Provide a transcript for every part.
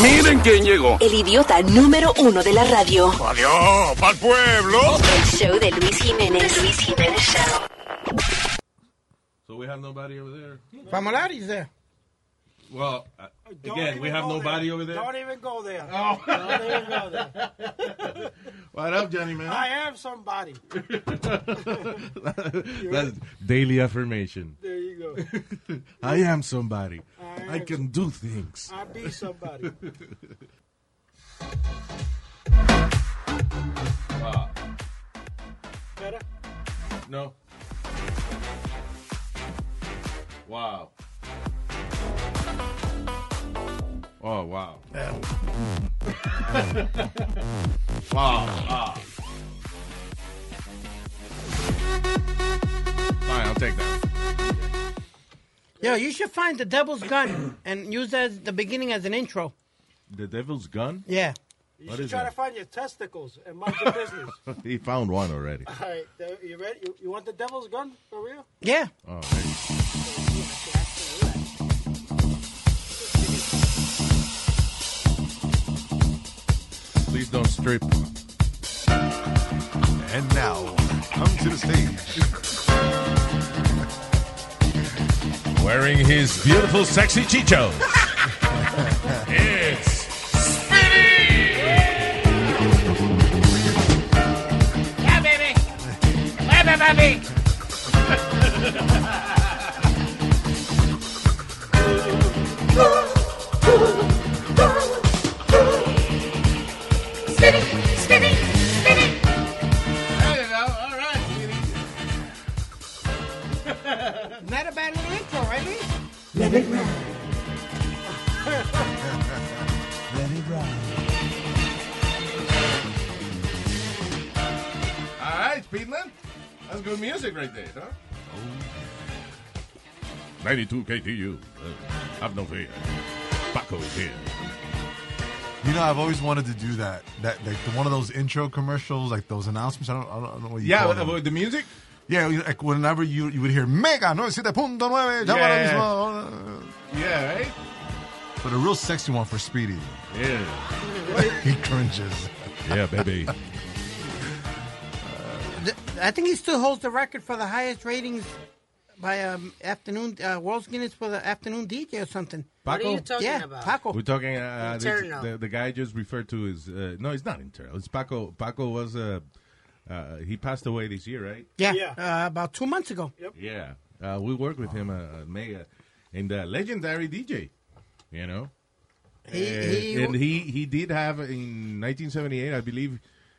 Miren quién llegó. El idiota número uno de la radio. Adiós, pa'l pueblo. El show de Luis Jiménez. Luis Jiménez Show. So we have nobody over there. Famolari's there. Well, uh, again, we have nobody there. over there. Don't even go there. Oh. Don't even go there. What up, Johnny man? I am somebody. That's daily affirmation. There you go. I am somebody. I I am can do things. I be somebody. Wow. Better? No. Wow. Oh wow. wow. Wow. Fine, I'll take that. Yo, you should find the devil's gun and use that as the beginning as an intro. The devil's gun? Yeah. You What should is try that? to find your testicles and mind your business. he found one already. All right, you ready? You, you want the devil's gun for real? Yeah. Oh, Please don't strip. And now, come to the stage. Wearing his beautiful, sexy chichos. it's Yeah, baby. Baby, baby. little right, Let it ride. Let it ride. All right, Speedman. That's good music right there, huh? 92 KTU. Uh, have no fear. Paco is here. You know, I've always wanted to do that. That like one of those intro commercials, like those announcements. I don't, I don't know what you Yeah, call uh, them. uh, the music? Yeah, like whenever you you would hear Mega 97.9, llama ahora Yeah. mismo. Yeah, right? But a real sexy one for Speedy. Yeah. he cringes. Yeah, baby. I think he still holds the record for the highest ratings by um, afternoon uh, World's Guinness for the afternoon DJ or something. What are Paco? you talking yeah, about? Paco. We're talking. Uh, this, Internal. the, the guy just referred to is uh, no, he's not internal. It's Paco. Paco was uh, uh, he passed away this year, right? Yeah, Yeah. Uh, about two months ago. Yep. Yeah, uh, we worked with him uh, at Mega, and uh, legendary DJ, you know. He- Uh, he- and he he did have in 1978, I believe,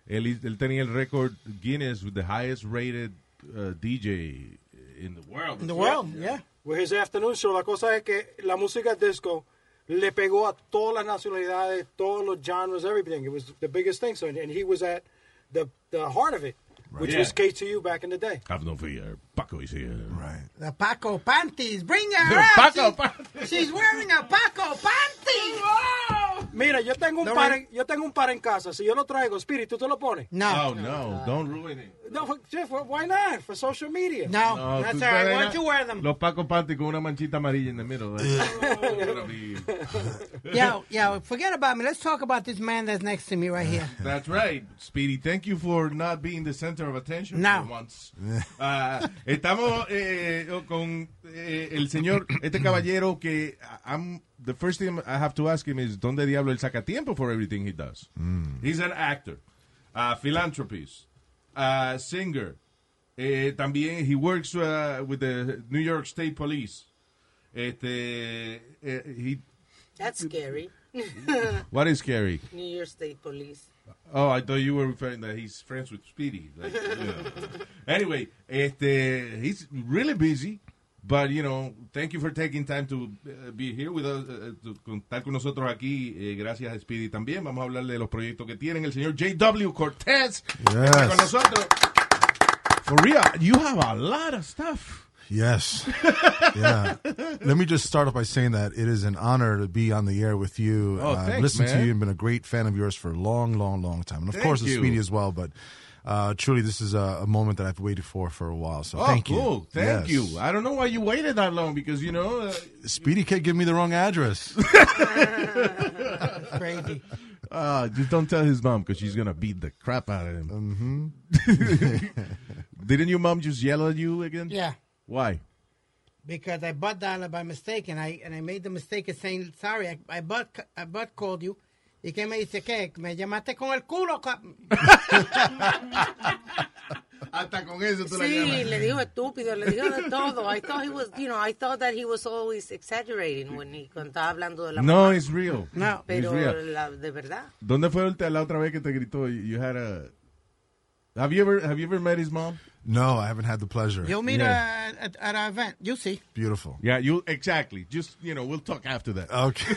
él, él tenía el record Guinness with the highest rated uh, DJ in the world. In the world, yeah. With his afternoon show, la cosa es que la música disco le pegó a todas las nacionalidades, todos los genres, everything. It was the biggest thing. So, and, and he was at the the heart of it, which Yeah. was KTU back in the day. Have no fear, Paco is here. Right. The Paco panties. Bring her The out. Paco She's- panties. She's wearing a Paco panty. Mira, yo tengo un No, par, no. en, yo tengo un par en casa. Si yo lo traigo, Spirit, ¿tú te lo pones? No. Oh no! Don't ruin it. No, for- Jeff, why not? For social media. No, No, that's all right. Why don't you wear them? Los Paco Panty con una manchita amarilla in the middle. Be- Yeah, yeah. Forget about me. Let's talk about this man that's next to me right here. That's right, Speedy. Thank you for not being the center of attention No. for once. Ah, estamos eh, con eh, el señor, este caballero que I'm, the first thing I have to ask him is ¿dónde diablo él saca tiempo for everything he does? He's an actor, a philanthropist, a singer. Eh, también he works uh, with the New York State Police. Este, eh, he, That's scary. what is scary? New York State Police. Oh, I thought you were referring that he's friends with Speedy. Like, you know. Anyway, este, he's really busy, but you know, thank you for taking time to uh, be here with us, uh, to contar con nosotros aquí. Eh, gracias Speedy también. Vamos a hablar de los proyectos que tienen el señor J.W. Cortez. Está con nosotros. For real, you have a lot of stuff. Yes. yeah. Let me just start off by saying that it is an honor to be on the air with you. Oh, I've thanks, listened to you and been a great fan of yours for a long, long, long time. And of Thank course, you. Speedy as well. But uh, truly, this is a, a moment that I've waited for for a while. So Oh, thank you. cool. Thank Yes. you. I don't know why you waited that long because, you know, uh, Speedy can't give me the wrong address. crazy. Uh, just don't tell his mom because she's gonna beat the crap out of him. Mm-hmm. Didn't your mom just yell at you again? Yeah. Why? Because I bought dialed by mistake and I and I made the mistake of saying sorry. I, I butt I butt called you. ¿Y qué me dice qué? ¿Me llamaste con el culo? Hasta con eso tú Sí, le dijo estúpido, le dijo de todo. I thought he was, you know, I thought that he was always exaggerating when he, cuando estaba hablando de la No, mamá. it's real. No. It's Pero real. la, de verdad. ¿Dónde fue el- la otra vez que te gritó? You had a. Have you ever Have you ever met his mom? No, I haven't had the pleasure. You'll meet Yeah. her at, at our event. You'll see. Beautiful. Yeah, you exactly. Just you know, we'll talk after that. Okay.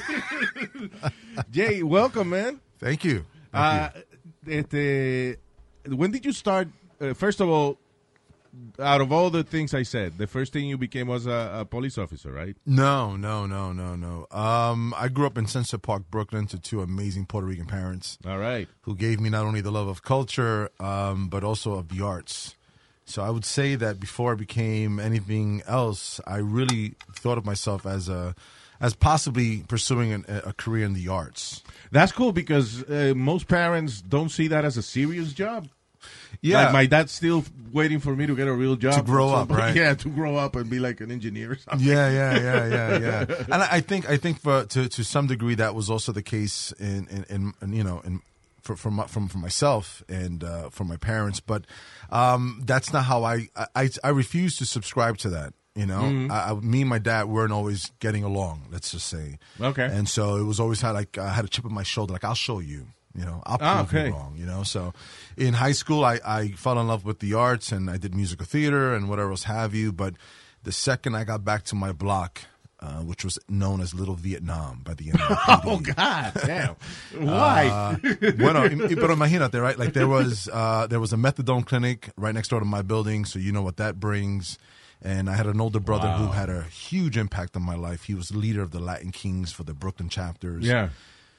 Jay, welcome, man. Thank you. Thank Uh, you. este, when did you start? Uh, first of all, out of all the things I said, the first thing you became was a, a police officer, right? No, no, no, no, no. Um, I grew up in Sunset Park, Brooklyn, to two amazing Puerto Rican parents All right. who gave me not only the love of culture, um, but also of the arts. So I would say that before I became anything else, I really thought of myself as a, as possibly pursuing an, a career in the arts. That's cool because uh, most parents don't see that as a serious job. Yeah, Like my dad's still waiting for me to get a real job. To grow up, right? Yeah, to grow up and be like an engineer or something. Yeah, yeah, yeah, yeah, yeah. and I, think I think for to to some degree that was also the case in in, in, in you know in for from from for myself and uh, for my parents, but um, that's not how I, I I refuse to subscribe to that. You know, Mm-hmm. I, I, me and my dad weren't always getting along. Let's just say, Okay. And so it was always had like I had a chip on my shoulder, like I'll show you. You know, I'll prove Ah, okay. you wrong. You know, so in high school, I, I fell in love with the arts and I did musical theater and whatever else have you. But the second I got back to my block, uh, which was known as Little Vietnam by the NYPD. Oh God, damn! Why? Uh, bueno, pero imagínate, right? Like there was uh, there was a methadone clinic right next door to my building, so you know what that brings. And I had an older brother who had a huge impact on my life. He was the leader of the Latin Kings for the Brooklyn chapters. yeah.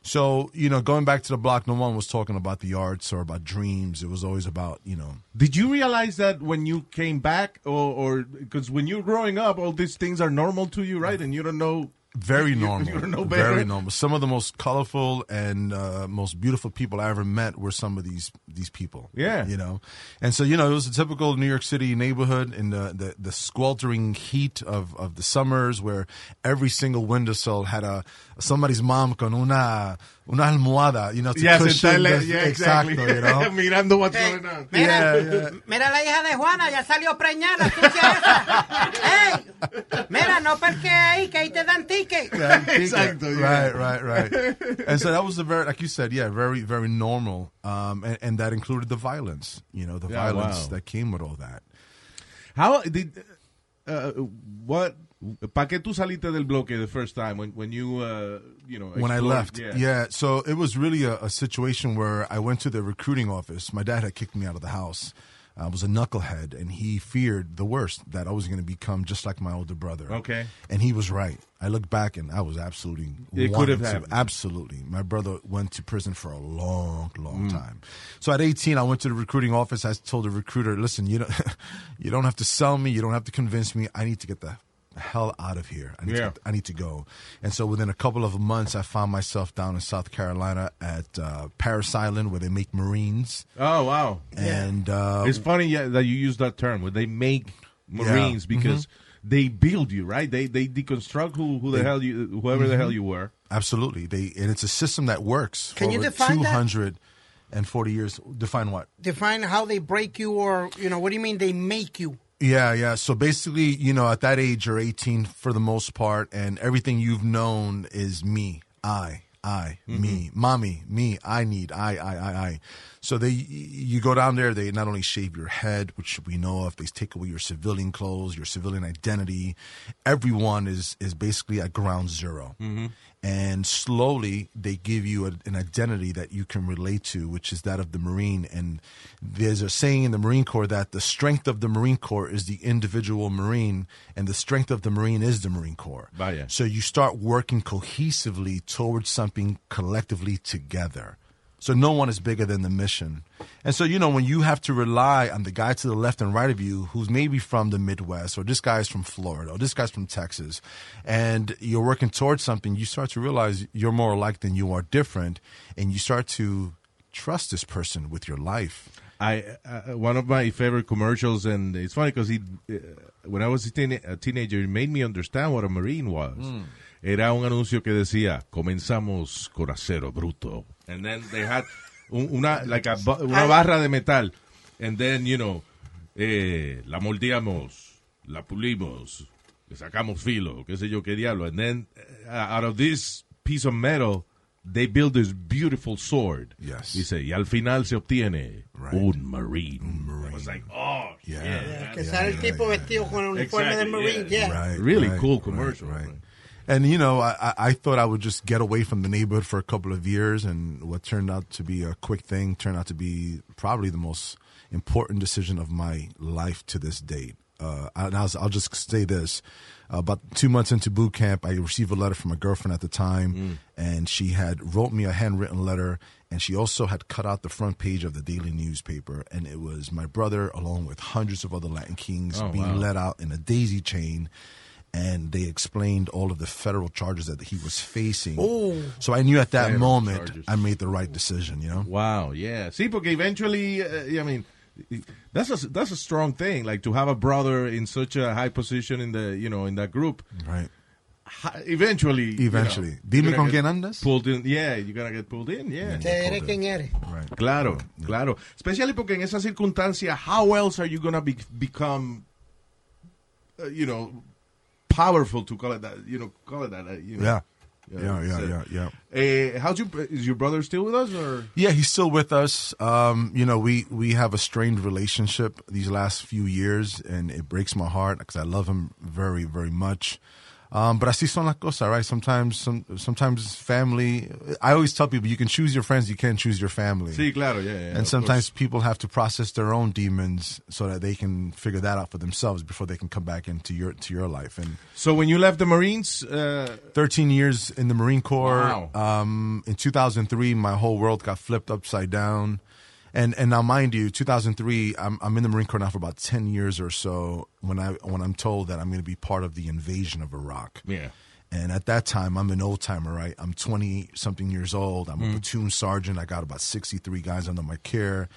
So you know, going back to the block, no one was talking about the arts or about dreams. It was always about you know. Did you realize that when you came back, or because when you're growing up, all these things are normal to you, right? And you don't know. Very normal. you know better? very normal. Some of the most colorful and uh, most beautiful people I ever met were some of these these people. Yeah. you know, and so you know it was a typical New York City neighborhood in the the, the sweltering heat of, of the summers, where every single windowsill had a somebody's mom con una una almohada, you know, to Yeah, cushion the- yeah, exactly. exacto, you know. Mirando what's Hey, going on. mira, Yeah, yeah. mira la hija de Juana, ya salió preñada, sucia esa. ¡Ey! Mira, no porque ahí, que ahí te dan ticket. Exacto, yeah. Right, right, right. and so that was a very, like you said, yeah, very, very normal. Um, and, and that included the violence, you know, the Yeah, violence wow. that came with all that. How did uh, what? ¿Para qué tú saliste del bloque the first time when when you uh, you know when I left. Yeah. so it was really a, a situation where I went to the recruiting office. My dad had kicked me out of the house. I was a knucklehead, and he feared the worst that I was going to become just like my older brother. Okay. and he was right. I look back, and I was absolutely. It could have to- happened. Absolutely, my brother went to prison for a long, Mm. long time. So at 18, I went to the recruiting office. I told the recruiter, "Listen, you don't, you don't have to sell me. You don't have to convince me. I need to get the hell out of here. I need, Yeah. to, I need to go. And so within a couple of months, I found myself down in South Carolina at uh, Parris Island, where they make Marines. Oh wow! And uh, It's funny yeah, that you use that term. When they make Marines because they build you, right? They they deconstruct who who the hell you whoever the hell you were. absolutely, they and it's a system that works Can for you over define that? 240 years. Define what? Define how they break you, or you know, what do you mean they make you? Yeah, yeah. So basically, you know, at that age, you're 18 for the most part, and everything you've known is me, I, I, me, mm-hmm. mommy, me, I need, I, I, I, I. So they, you go down there, they not only shave your head, which we know of, they take away your civilian clothes, your civilian identity. Everyone is is basically at ground 0 mm-hmm. and slowly they give you a, an identity that you can relate to, which is that of the Marine. And there's a saying in the Marine Corps that the strength of the Marine Corps is the individual Marine, and the strength of the Marine is the Marine Corps. Vaya. So you start working cohesively towards something collectively together. So no one is bigger than the mission. And so, you know, when you have to rely on the guy to the left and right of you who's maybe from the Midwest or this guy's from Florida or this guy's from Texas and you're working towards something, you start to realize you're more alike than you are different and you start to trust this person with your life. I uh, one of my favorite commercials, and it's funny because he, uh, when I was a, teen- a teenager, it made me understand what a marine was. Era un anuncio que decía, comenzamos con acero bruto, and then they had un- una like a, una barra de metal, and then you know, eh, la moldeamos, la pulimos, le sacamos filo, qué sé yo qué diablo, and then uh, out of this piece of metal. They build this beautiful sword. Yes. Dice, y al final se obtiene Right. un marine. I was like, oh, Yeah. yeah. Que sale el tipo vestido con el uniforme del Marine, yeah. yeah. Right. Really right, cool right, commercial. Right. And you know, I, I- thought I would just get away from the neighborhood for a couple of years, and what turned out to be a quick thing turned out to be probably the most important decision of my life to this date. Uh, and I'll, I'll just say this: about two months into boot camp, I received a letter from a girlfriend at the time, and she had wrote me a handwritten letter, and she also had cut out the front page of the daily newspaper, and it was my brother along with hundreds of other Latin kings Oh, being wow. let out in a daisy chain and they explained all of the federal charges that he was facing. Oh, So I knew at that moment charges. I made the right decision, you know? Wow, yeah. See, porque eventually, uh, I mean, that's a that's a strong thing. Like to have a brother in such a high position in the you know in that group. Right. ha- Eventually, you Eventually. know, Dime con gonna quién andas? Pulled in, yeah, you're gonna get pulled in, yeah. Que eres quien eres. Right. Claro, claro. Especially porque en esa circunstancia, how else are you gonna be, become, uh, you know, powerful to call it that? You know, call it that. Uh, you know. Yeah. Yeah, yeah, so- yeah, yeah. Uh, how's your is your brother still with us or? Yeah, he's still with us. Um, you know, we we have a strained relationship these last few years, and it breaks my heart because I love him very, very much. Um, but así son las cosas, right? Sometimes, some, sometimes family. I always tell people you can choose your friends, you can't choose your family. Sí, claro, yeah, yeah. and sometimes course. people have to process their own demons so that they can figure that out for themselves before they can come back into your to your life. And So when you left the Marines, uh, 13 years in the Marine Corps. Wow. Um, in 2003, my whole world got flipped upside down. And and now, mind you, 2003, I'm I'm in the Marine Corps now for about 10 years or so. When I when I'm told that I'm going to be part of the invasion of Iraq. yeah. And at that time, I'm an old timer, right? I'm 20 something years old. I'm a platoon sergeant. I got about 63 guys under my care.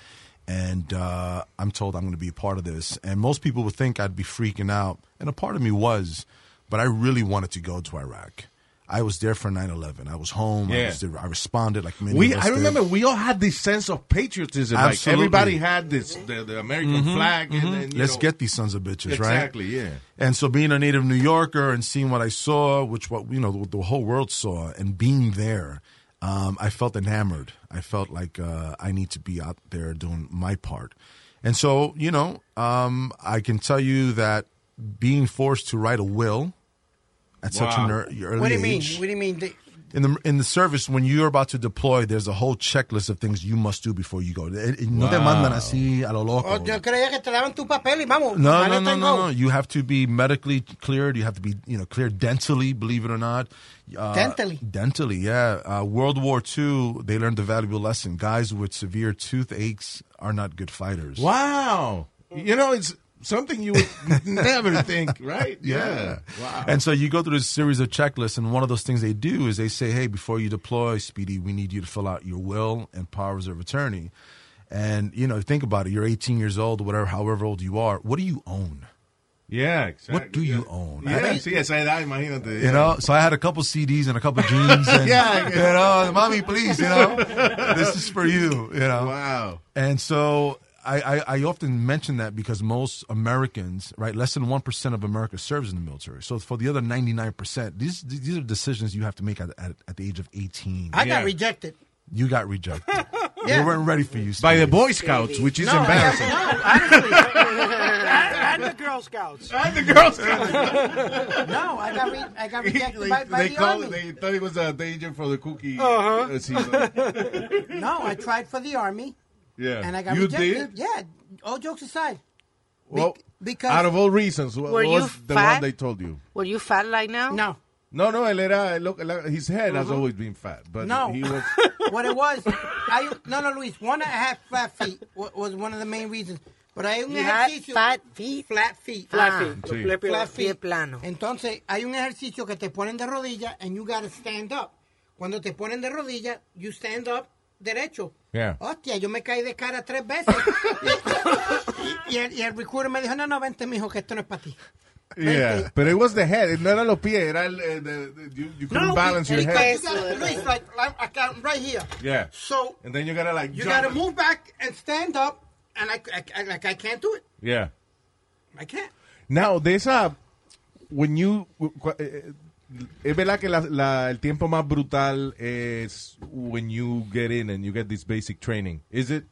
And uh, I'm told I'm going to be a part of this. And most people would think I'd be freaking out. And a part of me was, but I really wanted to go to Iraq. I was there for 9 11. I was home. I, Yeah. was there, I responded like many We I did. remember we all had this sense of patriotism. Like Absolutely. everybody had this the, the American flag. And then, you Let's know- get these sons of bitches, right? exactly. Yeah. And so being a native New Yorker and seeing what I saw, which what you know the, the whole world saw, and being there, um, I felt enamored. I felt like uh, I need to be out there doing my part. And so you know, um, I can tell you that being forced to write a will at such an Wow. ear- early What do you mean? age What do you mean? The- in the in the service when you're about to deploy, there's a whole checklist of things you must do before you go. Eh, eh, No te mandan así a lo loco. Oh, yo creía que te daban tu papel y vamos. No, no, no, no, no. You have to be medically cleared. You have to be, you know, cleared dentally. Believe it or not. Uh, Dentally? Dentally, yeah. Uh, World War II, they learned the valuable lesson: guys with severe toothaches are not good fighters. Wow. You know, it's something you would never think, right? Yeah. Wow. And so you go through this series of checklists, and one of those things they do is they say, hey, before you deploy, Speedy, we need you to fill out your will and powers of attorney. And, you know, think about it. You're 18 years old, whatever, however old you are. What do you own? yeah, exactly. What do you yeah. own? Yeah, sí, esa edad, imagínate. You know, so I had a couple CDs and a couple jeans. And, Yeah. you know, mommy, please, you know, this is for you, you know. Wow. And so I, I, I often mention that because most Americans, right, less than 1% of America serves in the military. So for the other 99%, these these are decisions you have to make at, at, at the age of 18. I Yeah. got rejected. You got rejected. Yeah. They weren't ready for you. By the Boy Scouts, which is No, embarrassing. No, honestly. and, and the Girl Scouts. And the Girl Scouts. no, I got, re- I got rejected by, by they the called army. they thought it was a danger for the cookie Uh-huh. uh, season. No, I tried for the army Yeah. and I got you rejected. did? Yeah, all jokes aside. Be- Well, because out of all reasons, what Were you was the fat? one they told you? Were you fat like now? no, No, no, él era, look, his head has always been fat, but No. he was, what it was, I, no, no, Luis, one, I had flat feet wa- was one of the main reasons. Pero hay un You ejercicio. fat feet? Flat feet. Flat Ah. feet. Sí. Flat feet. Flat Pie feet. plano. Entonces, hay un ejercicio que te ponen de rodilla and you gotta stand up. Cuando te ponen de rodilla, you stand up derecho. Yeah. Hostia, yo me caí de cara tres veces. y, y el, y el recruiter me dijo, no, no, vente, mijo, que esto no es para ti. yeah, but it was the head, no era los pies, era el, eh, the, the- you, you couldn't balance your el head. Luis, like, right here. Yeah. So, And then you gotta like you jump. gotta move back and stand up, and I, I, I, like, I can't do it. Yeah. I can't. Now, de esa, when you, eh, es verdad que la, la- el tiempo más brutal es when you get in and you get this basic training. Is it?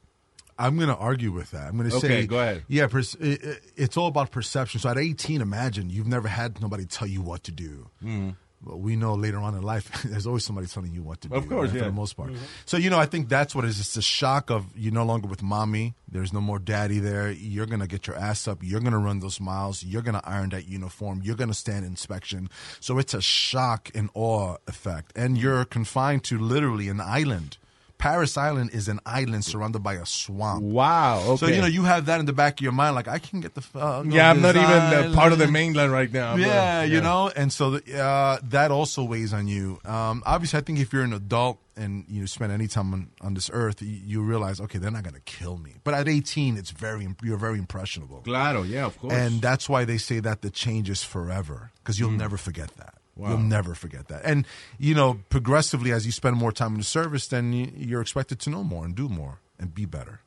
I'm going to argue with that. I'm going to Okay, say, go ahead. Yeah, pers- it, it- it's all about perception. So at 18, imagine you've never had nobody tell you what to do. Mm-hmm. But we know later on in life, there's always somebody telling you what to do. Of course, right, yeah. for the most part. Mm-hmm. So you know, I think that's what it is. It's the shock of you're no longer with mommy. There's no more daddy there. You're gonna get your ass up. You're gonna run those miles. You're gonna iron that uniform. You're gonna stand inspection. So it's a shock and awe effect, and you're confined to literally an island. Parris Island is an island surrounded by a swamp. Wow. Okay. So you know you have that in the back of your mind, like I can get the. Uh, yeah, I'm not even uh, part of the mainland right now. but- Yeah, you know, and so the, uh, that also weighs on you. Um, obviously, I think if you're an adult and you spend any time on, on this earth, you, you realize, okay, they're not going to kill me. But at 18, it's very you're very impressionable, Claro, yeah, of course. and that's why they say that the change is forever because you'll never forget that. Wow. You'll never forget that. And you know, progressively as you spend more time in the service, then you, you're expected to know more and do more and be better.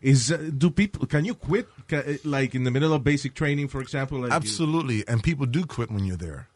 Is uh, do people can you quit Ca- uh, like in the middle of basic training, for example? Like you- Absolutely, and people do quit when you're there.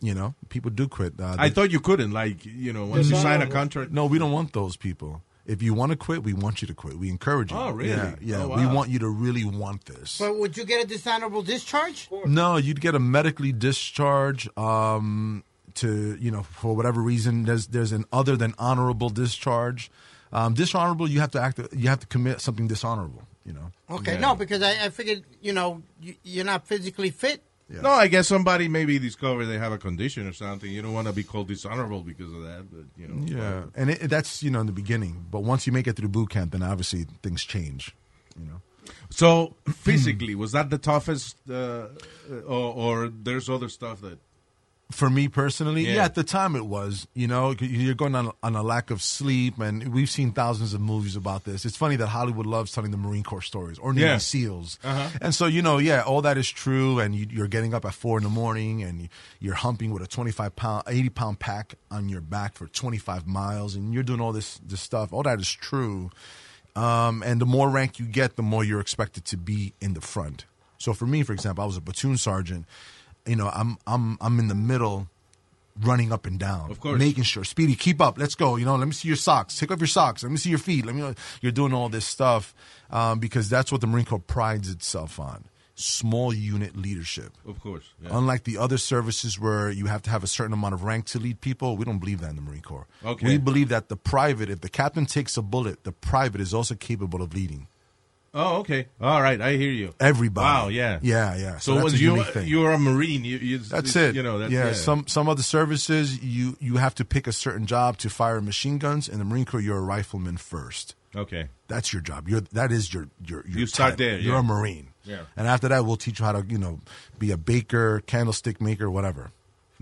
You know, people do quit. Uh, I thought you couldn't. Like you know, once you sign a contract. No, we don't want those people. If you want to quit, we want you to quit. We encourage you. Oh, really? Yeah, yeah. Oh, We want you to really want this. But would you get a dishonorable discharge? No, you'd get a medically discharge um, to you know for whatever reason. There's there's an other than honorable discharge. Um, dishonorable, you have to act. You have to commit something dishonorable. You know. Okay, Yeah. no, because I, I figured, you know, you, you're not physically fit. No, I guess somebody maybe discovered they have a condition or something. You don't want to be called dishonorable because of that, but you know. Yeah, and it, that's you know in the beginning. But once you make it through boot camp, then obviously things change. You know. So physically, was that the toughest, uh, or, or there's other stuff that? For me personally, Yeah. yeah. at the time it was. You know, you're going on on a lack of sleep, and we've seen thousands of movies about this. It's funny that Hollywood loves telling the Marine Corps stories or Navy Yeah. SEAls, Uh-huh. and so you know, yeah, all that is true. And you, you're getting up at four in the morning, and you're humping with a 25 pound, 80 pound pack on your back for 25 miles, and you're doing all this this stuff. All that is true. Um, and the more rank you get, the more you're expected to be in the front. So for me, for example, I was a platoon sergeant. You know, I'm I'm I'm in the middle, running up and down, Of course. making sure Speedy, keep up, let's go. You know, let me see your socks, take off your socks, let me see your feet. Let me. know You're doing all this stuff um, because that's what the Marine Corps prides itself on: small unit leadership. Of course. Yeah. Unlike the other services where you have to have a certain amount of rank to lead people, we don't believe that in the Marine Corps. Okay. We believe that the private, if the captain takes a bullet, the private is also capable of leading. Oh, okay. All right, I hear you. Everybody. Wow. Yeah. Yeah, yeah. So, when a you thing. you're a marine, you, you That's it. You know. That's, yeah, Some some other services you you have to pick a certain job to fire machine guns. In the Marine Corps, you're a rifleman first. Okay. That's your job. You're that is your your. your you start there. You're yeah. a Marine. Yeah. And after that, we'll teach you how to you know be a baker, candlestick maker, whatever.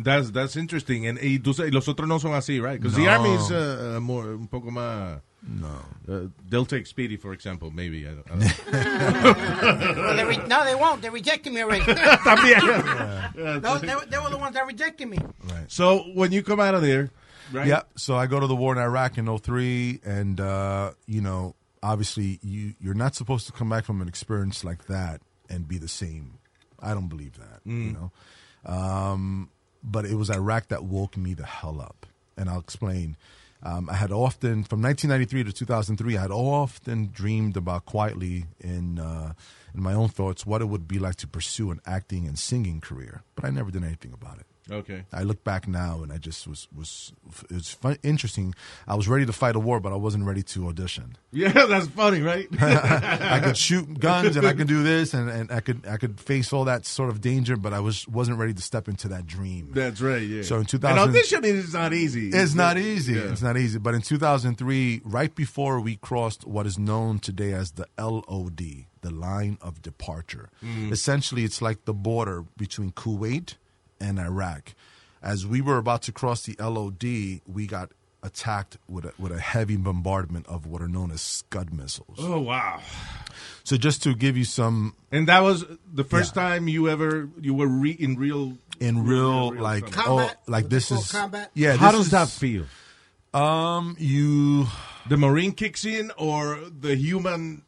That's that's interesting. And y tú los otros no son así, right? Because the army is uh, uh, more un poco más. No. Uh, they'll take Speedy, for example, maybe. I don't, I don't Well, they re- no, they won't. They rejected me already. También. no, they, were- they were the ones that rejected me. Right. So when you come out of there, right? Yeah. So I go to the war in Iraq in 03, and uh, you know, obviously, you you're not supposed to come back from an experience like that and be the same. I don't believe that. You know, um, but it was Iraq that woke me the hell up, and I'll explain. Um, I had often, from 1993 to 2003, I had often dreamed about quietly in uh, in my own thoughts what it would be like to pursue an acting and singing career, but I never did anything about it. Okay. I look back now and I just was was it was fun, interesting. I was ready to fight a war, but I wasn't ready to audition. Yeah, that's funny, right? I could shoot guns and I could do this and, and I could I could face all that sort of danger, but I was wasn't ready to step into that dream. That's right. Yeah. So in and 2000 auditioning is not easy. It's not easy. Yeah. It's not easy. But in 2003, right before we crossed what is known today as the LOD, the line of departure, Mm. essentially it's like the border between Kuwait and Iraq. As we were about to cross the LOD, we got attacked with a, with a heavy bombardment of what are known as Scud missiles. Oh wow! So just to give you some And that was the first time you ever you were re- in real. in real, like. Combat? oh like What's this is combat? yeah. How does is- that feel? Um, you The marine kicks in, or the human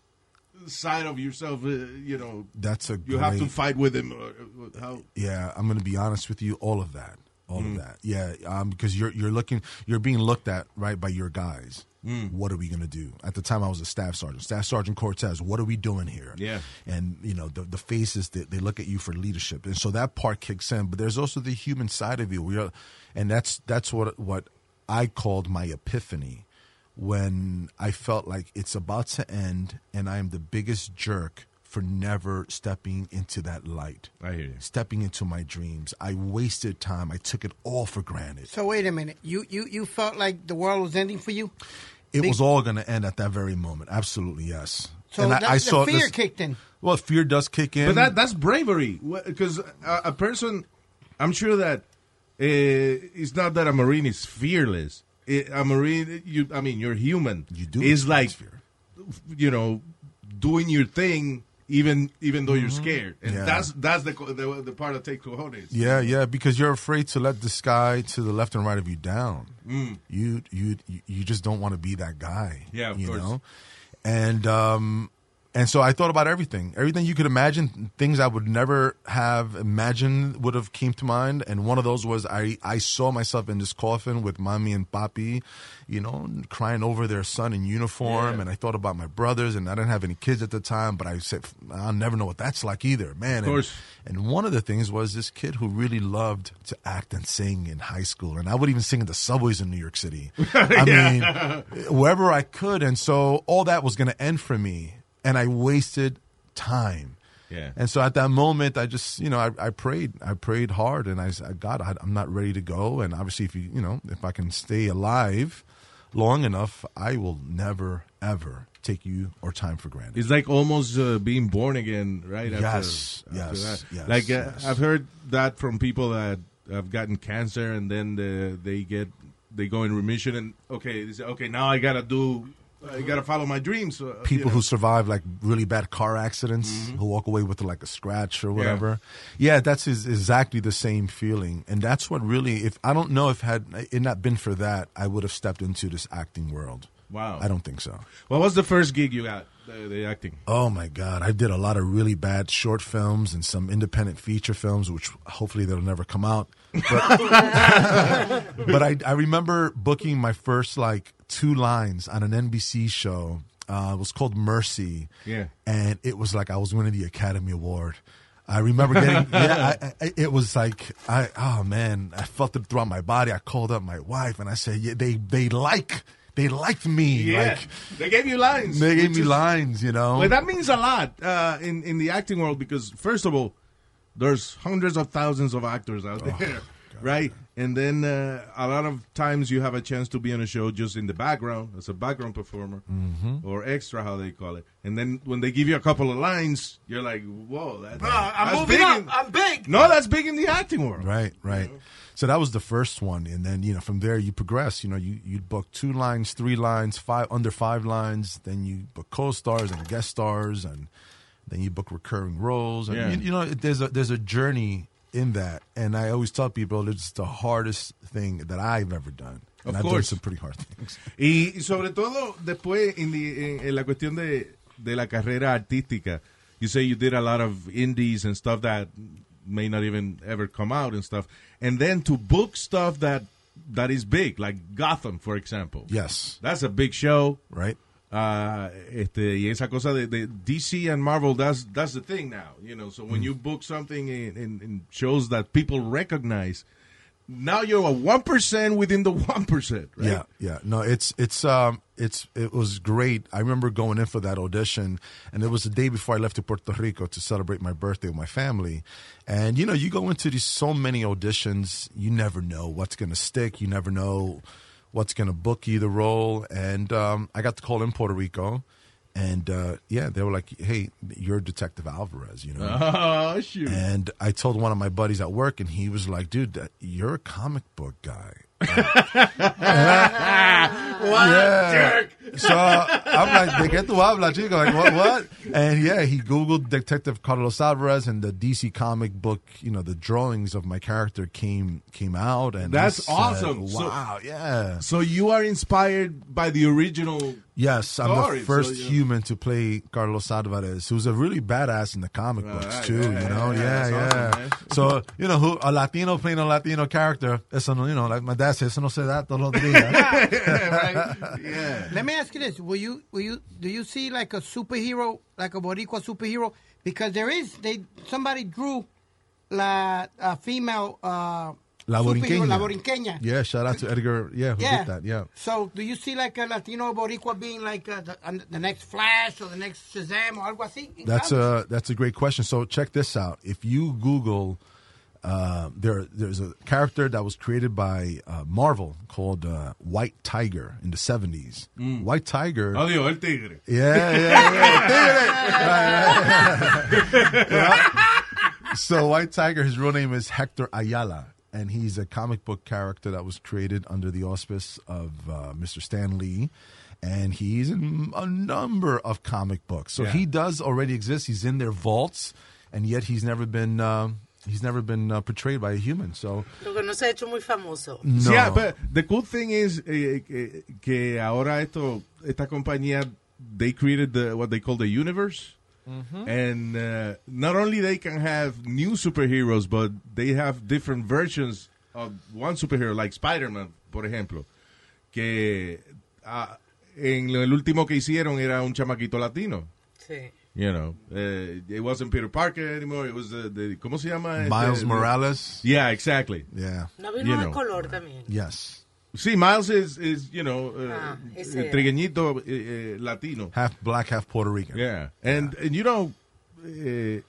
side of yourself? Uh, you know, that's a you have to fight with him. Or, or how? Yeah, I'm going to be honest with you. All of that, all Mm. of that. Yeah, um, because you're you're looking, you're being looked at right by your guys. Mm. What are we going to do? At the time, I was a staff sergeant, Staff Sergeant Cortez. What are we doing here? Yeah. and you know the the faces that they look at you for leadership, and so that part kicks in. But there's also the human side of you. We are, and that's that's what what I called my epiphany when I felt like it's about to end, and I am the biggest jerk for never stepping into that light I hear you. stepping into my dreams. I wasted time. I took it all for granted. So wait a minute. You you you felt like the world was ending for you. It Big- was all going to end at that very moment. Absolutely, yes. So And I- that, I the saw fear this- kicked in. Well, fear does kick in. But that that's bravery because a, a person, I'm sure that uh, it's not that a marine is fearless. It, a marine, you, I mean, you're human. You do Is like, experience you know, doing your thing even even though you're scared, and Mm-hmm. Yeah. that's that's the, co- the the part that takes cojones. Yeah, yeah, because you're afraid to let the sky to the left and right of you down. Mm. You, you, you- you just don't want to be that guy. Yeah, of you course. know. And um, and so I thought about everything, everything you could imagine, things I would never have imagined would have came to mind. And one of those was I, I saw myself in this coffin with mommy and papi, you know, crying over their son in uniform. Yeah. And I thought about my brothers, and I didn't have any kids at the time, but I said I'll never know what that's like either, man. Of course. and one of the things was this kid who really loved to act and sing in high school. And I would even sing in the subways in New York City. I mean, wherever I could. And so all that was going to end for me. And I wasted time. Yeah. And so at that moment, I just, you know, I, I prayed. I prayed hard and I said, God, I, I'm not ready to go. And obviously, if you, you know, if I can stay alive long enough, I will never, ever take you or time for granted. It's like almost uh, being born again, right? Yes, after, yes, yes, Like uh, yes. I've heard that from people that have gotten cancer, and then the, they get they go in remission, and okay, they say, okay, now I gotta do, I gotta follow my dreams. uh, you people know. who survive like really bad car accidents who walk away with like a scratch or whatever. Yeah, that's is exactly the same feeling, and that's what really. If I don't know if had it not been for that, I would have stepped into this acting world. Wow. I don't think so. What was the first gig you got? The, the acting. Oh my God, I did a lot of really bad short films and some independent feature films, which hopefully they'll never come out. But, but I, I remember booking my first like two lines on an NBC show. Uh, it was called Mercy. Yeah. and it was like I was winning the Academy Award. I remember getting yeah. I, I, it was like I oh man, I felt it throughout my body. I called up my wife and I said, yeah, they they like they liked me. Yeah, Like they gave you lines. they gave me is- lines, you know. Well, that means a lot uh, in in the acting world because first of all, there's hundreds of thousands of actors out Oh, there, right? And then uh, a lot of times you have a chance to be on a show just in the background as a background performer Mm-hmm. or extra, how they call it. And then when they give you a couple of lines, you're like, "Whoa, that, Uh, I'm that's moving big up. in- I'm big. no, that's big in the acting world." Right, right. So that was the first one, and then you know from there you progress. You know, you you book two lines, three lines, five under five lines. Then you book co-stars and guest stars, and then you book recurring roles. And Yeah. you, you know, there's a there's a journey in that, and I always tell people it's the hardest thing that I've ever done. And Of I've done course. some pretty hard things. Y sobre todo después en, the- en la cuestión de, de la carrera artística, you say you did a lot of indies and stuff that may not even ever come out and stuff, and then to book stuff that that is big, like Gotham, for example. Yes, That's a big show. right. Uh, este, y esa cosa de, de DC and Marvel, that's that's the thing now, you know. So when you book something in, in, in shows that people recognize, now you're a one percent within the one percent. Right? Yeah, yeah. No, it's it's um it's it was great. I remember going in for that audition, and it was the day before I left to Puerto Rico to celebrate my birthday with my family. And you know, you go into these so many auditions, you never know what's going to stick. You never know what's going to book you the role. And um, I got the call in Puerto Rico. And uh, yeah, they were like, "Hey, you're Detective Alvarez," you know. Oh shoot. And I told one of my buddies at work, and he was like, "Dude, that, you're a comic book guy." What Yeah. jerk? So I'm like, de qué tú hablas, chico? Like, what, what? And yeah, he Googled Detective Carlos Alvarez and the DC comic book, you know, the drawings of my character came came out. And That's said, awesome. So- Wow, yeah. So you are inspired by the original. Yes, I'm the so, first yeah. human to play Carlos Alvarez, who's a really badass in the comic books right, too. yeah, you know, yeah, yeah, yeah. awesome, so you know, who a Latino playing a Latino character, no, you know, like my dad says, eso no se da todos los días. Yeah. Let me ask you this: Will you, will you, do you see like a superhero, like a Boricua superhero? Because there is, they somebody drew la uh, female uh, La superhero, Borinqueña. La Borinqueña. Yeah, shout out to Edgar. Yeah, who Yeah. did that? Yeah. So, do you see like a Latino Boricua being like uh, the, uh, the next Flash or the next Shazam or algo así? That's a that's a great question. So check this out. If you Google, uh, there there's a character that was created by uh, Marvel called uh, White Tiger in the '70s. White Tiger. Odio el tigre. Yeah, yeah, yeah. Tigre. Right, right. Yeah. So White Tiger, his real name is Hector Ayala, and he's a comic book character that was created under the auspice of uh, Mr. Stan Lee. And he's in a number of comic books, so Yeah. he does already exist. He's in their vaults, and yet he's never been um, he's never been uh, portrayed by a human. So Lo que no se ha hecho muy famoso. no, Yeah, but the cool thing is eh, que, que ahora esto, esta compañía, they created the what they call the universe. And uh, not only they can have new superheroes, but they have different versions of one superhero, like Spider-Man, por ejemplo. Que ah, en lo- el último que hicieron era un chamaquito latino. Sí. You know, uh, it wasn't Peter Parker anymore. It was the, the ¿cómo se llama? Miles Este, Morales. Yeah, exactly. Yeah. No vino You de color también. Yes. Sí, Miles is, is you know, uh, Ah, ese eh, era. trigueñito eh, latino. Half black, half Puerto Rican. Yeah. And, and you know, eh,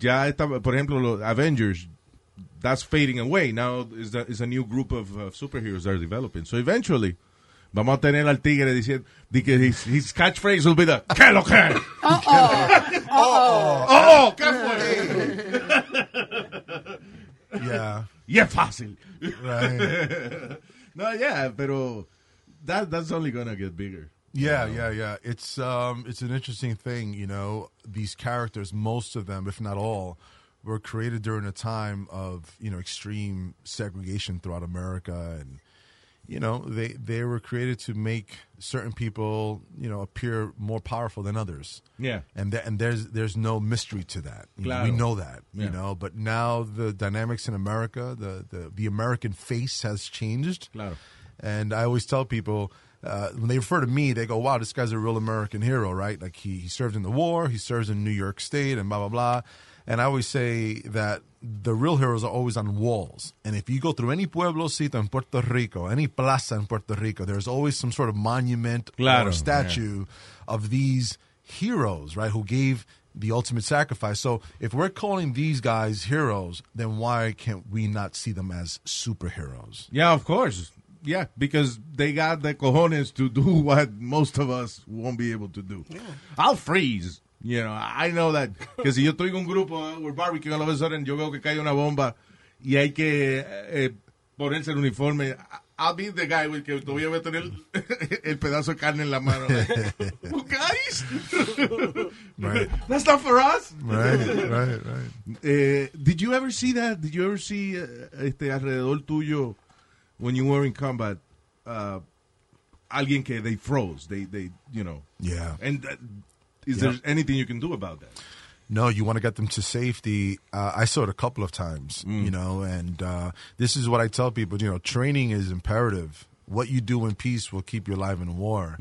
ya está, por ejemplo, los Avengers, that's fading away. Now is, the, is a new group of uh, superheroes that are developing. So eventually, vamos a tener al tigre diciendo que his, his catchphrase will be the ¿Qué lo que? Oh, oh, ¿qué fue? Yeah. Y es fácil. Right. no, yeah, pero that, that's only gonna get bigger. Yeah, yeah, yeah. It's um, it's an interesting thing, you know. These characters, most of them, if not all, were created during a time of you know extreme segregation throughout America, and you know they they were created to make certain people you know appear more powerful than others. Yeah. and th- and there's there's no mystery to that. Claro. we know that, Yeah. you know. But now the dynamics in America, the the the American face has changed. Claro. And I always tell people uh, when they refer to me, they go, "Wow, this guy's a real American hero, right? Like he, he served in the war, he serves in New York State, and blah blah blah." And I always say that the real heroes are always on walls. And if you go through any pueblocito in Puerto Rico, any plaza in Puerto Rico, there's always some sort of monument Claro, or statue of these heroes, right? Who gave the ultimate sacrifice. So if we're calling these guys heroes, then why can't we not see them as superheroes? Yeah, of course. Yeah, because they got the cojones to do what most of us won't be able to do. I'll freeze. You know, I know that. Que si yo estoy con un grupo, uh, we're barbecuing all of a sudden, yo veo que cae una bomba y hay que eh, ponerse el uniforme. I'll be the guy with que todavía voy a tener el, pedazo de carne en la mano. Well, guys, Right. that's not for us. Right, right, right. Eh, did you ever see that? Did you ever see eh, este alrededor tuyo when you were in combat? Uh, alguien que they froze, they they you know. Yeah. And uh, is Yeah. there anything you can do about that? No, you want to get them to safety. Uh, I saw it a couple of times, you know, and uh, this is what I tell people. You know, training is imperative what you do in peace will keep you alive in war.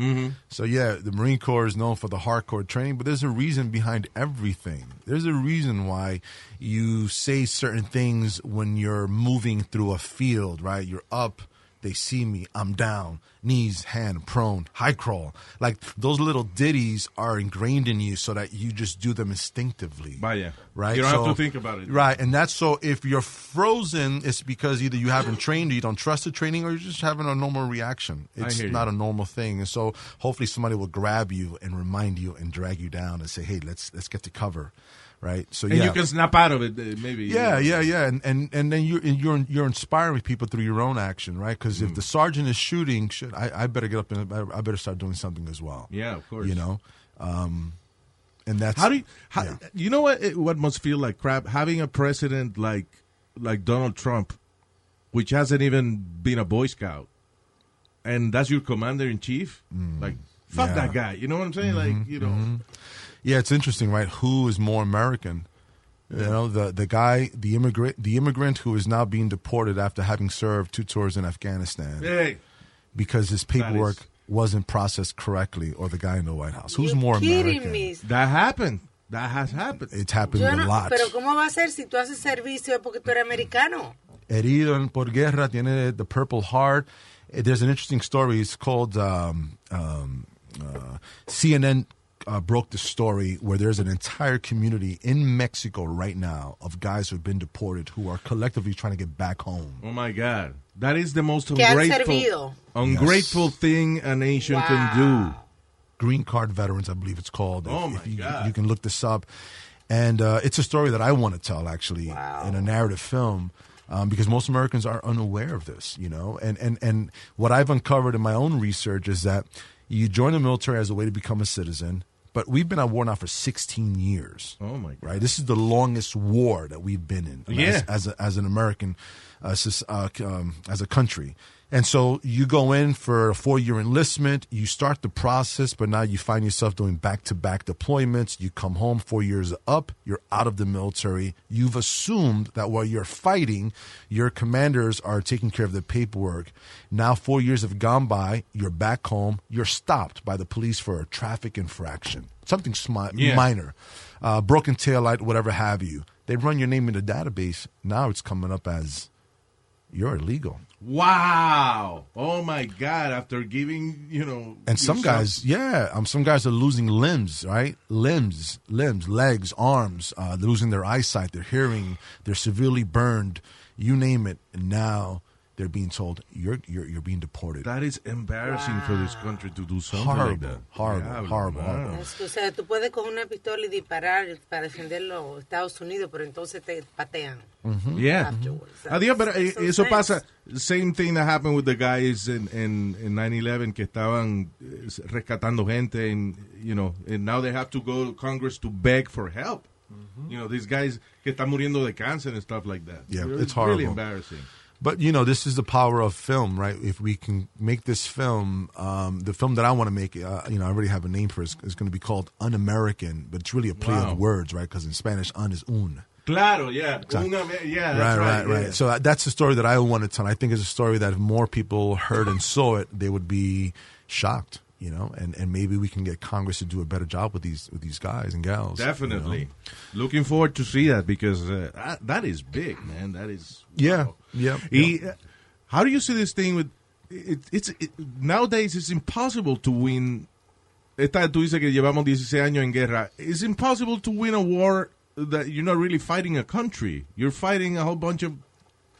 So yeah, the Marine Corps is known for the hardcore training, but there's a reason behind everything. There's a reason why you say certain things when you're moving through a field, right? You're up, they see me, I'm down, knees, hand, prone, high crawl. Like those little ditties are ingrained in you so that you just do them instinctively. Vaya. Right. You don't have to think about it. Right. And that's so if you're frozen, it's because either you haven't trained or you don't trust the training or you're just having a normal reaction. It's you. not a normal thing. And so hopefully somebody will grab you and remind you and drag you down and say, Hey, let's let's get to cover. Right. So And yeah. you can snap out of it, uh, maybe. Yeah, yeah, yeah, and and and then you're you're you're inspiring people through your own action, right? Because Mm. if the sergeant is shooting, I, I better get up and I I better start doing something as well. Yeah, of course. You know, um, and that's How do you, how, yeah. you know what? It, what must feel like crap having a president like like Donald Trump, which hasn't even been a Boy Scout, and that's your commander in chief. Like, fuck Mm. Yeah. that guy. You know what I'm saying? Like, you know, Yeah, it's interesting, right? Who is more American? You know, the the guy, the immigrant, the immigrant who is now being deported after having served two tours in Afghanistan hey, because his paperwork is- wasn't processed correctly, or the guy in the White House. Who's You more American? me? that happened. That has happened. It's happened Yo a lot. pero ¿cómo va a ser si tú haces servicio porque tú eres americano? herido en- por guerra, tiene the Purple Heart. Eh, There's an interesting story. It's called um, um, uh, CNN uh, broke the story where there's an entire community in Mexico right now of guys who have been deported who are collectively trying to get back home. Oh my God, that is the most Que han ungrateful, servido. ungrateful thing a nation can do. Green Card Veterans, I believe it's called. Oh, If- my if you, God. You can look this up, and uh, it's a story that I want to tell actually Wow. in a narrative film. Um, because most Americans are unaware of this, you know, and, and and what I've uncovered in my own research is that you join the military as a way to become a citizen, but we've been at war now for 16 years. Oh my God. Right, this is the longest war that we've been in Yeah. as, as, a, as an American, uh, uh, um, as a country. And so you go in for a four year enlistment, you start the process, but now you find yourself doing back to back deployments. You come home four years up, you're out of the military. You've assumed that while you're fighting, your commanders are taking care of the paperwork. Now, four years have gone by, you're back home, you're stopped by the police for a traffic infraction, something smi- Yeah. minor, uh, broken taillight, whatever have you. They run your name in the database. Now it's coming up as you're illegal. Wow. Oh my God. After giving, you know, And some yourself- guys, yeah, um, some guys are losing limbs, right? Limbs, limbs, legs, arms, uh, they're losing their eyesight, their hearing, they're severely burned, you name it. And now they're being told you're you're, you're being deported. That is embarrassing for this country to do something horrible, like that. horrible, Diablo, horrible, man. horrible. Es que, o sea, tú puedes coger una pistola y disparar para defender los Estados Unidos, pero entonces te patean. Yeah. Afterwards. Adiós, pero eh, So eso pasa. Same thing that happened with the guys in, in, in 9-11 que estaban eh, rescatando gente and, you know, and now they have to go to Congress to beg for help. You know, these guys que están muriendo de cáncer and stuff like that. Yeah, It's it's really embarrassing. But you know, this is the power of film, right? If we can make this film, um, the film that I want to make, uh, you know, I already have a name for it. It's going to be called Un-American, but it's really a play Wow. on words, right? Because in Spanish, un is un. Claro, yeah. Una, yeah, that's right, right. right, yeah. So that, that's the story that I want to tell. I think it's a story that if more people heard and saw it, they would be shocked, you know, and, and maybe we can get Congress to do a better job with these with these guys and gals. you know? Definitely. Looking forward to see that because uh, that, that is big, man. That is. Yeah, wow. yeah, Y, uh, how do you see this thing with. It, it's it, Nowadays, it's impossible to win. Esta, tú dices que llevamos 16 años en guerra. It's impossible to win a war that you're not really fighting a country. You're fighting a whole bunch of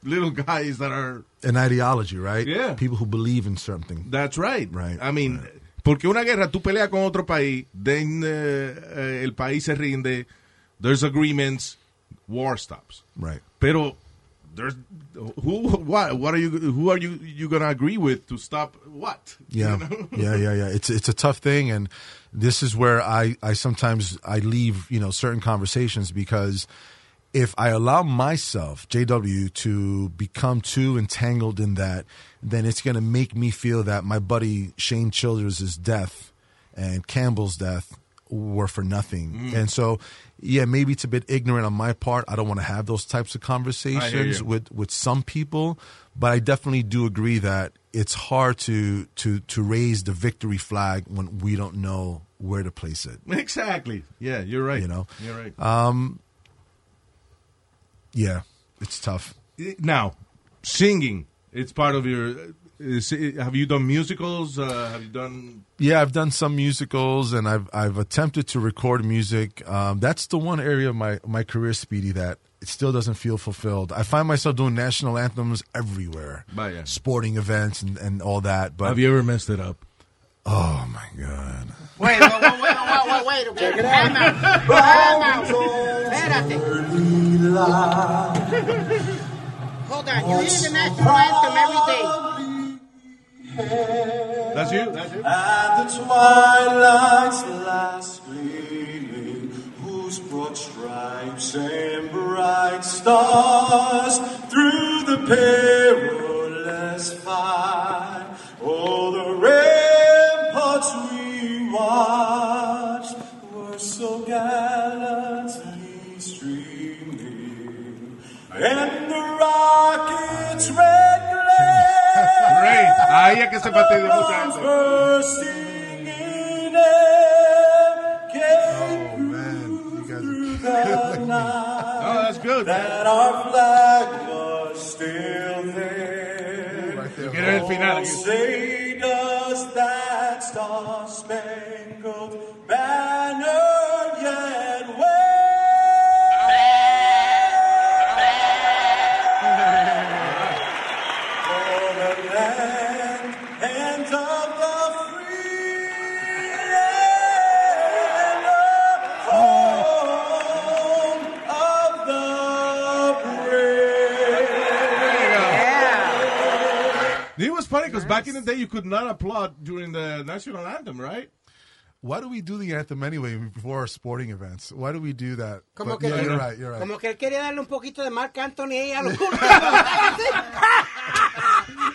little guys that are. An ideology, right? Yeah. People who believe in something. That's right. Right, I mean, porque una guerra tú peleas con otro país, then eh, eh, el país se rinde, there's agreements, war stops. Right. Pero there's who what what are you who are you you gonna agree with to stop what? Yeah, You know? yeah, yeah, yeah. It's it's a tough thing, and this is where I I sometimes I leave you know certain conversations because if I allow myself JW to become too entangled in that, then it's going to make me feel that my buddy Shane Childers' death and Campbell's death were for nothing. Mm. And so, yeah, maybe it's a bit ignorant on my part. I don't want to have those types of conversations with with some people, but I definitely do agree that it's hard to to to raise the victory flag when we don't know where to place it. Exactly. Yeah, you're right. You know. You're right. Yeah, it's tough. now, singing. It's part of your. Is, have you done musicals? Uh, have you done? Yeah, I've done some musicals, and I've I've attempted to record music. Um, that's the one area of my my career, Speedy, that it still doesn't feel fulfilled. I find myself doing national anthems everywhere, Vaya. sporting events and, and all that. But Have you ever messed it up? oh my god, Wait, wait, wait, wait, wait, wait, wait. Check it Time out. out. Time out. Espérate. Hold on. You hear the national anthem every day. That's you. That's you. And the twilight's last gleaming, whose broad stripes and bright stars through the perilous fight. Oh, the ramparts we watched were so gallantly and the rocket's red glare. Great. Ahí es que se fastidia mucha gente. Bursting in air, came Oh, man, you guys through the night, Oh, that's good. that our flag was still there. right there. Quiero el final. Oh, say does that star-spangled banner because back in the day you could not applaud during the national anthem, right? Why do we do the anthem anyway before our sporting events? Why do we do that? Como But, que, yeah, you're right. You're right. como que él quería darle un poquito de Marc Anthony ahí a los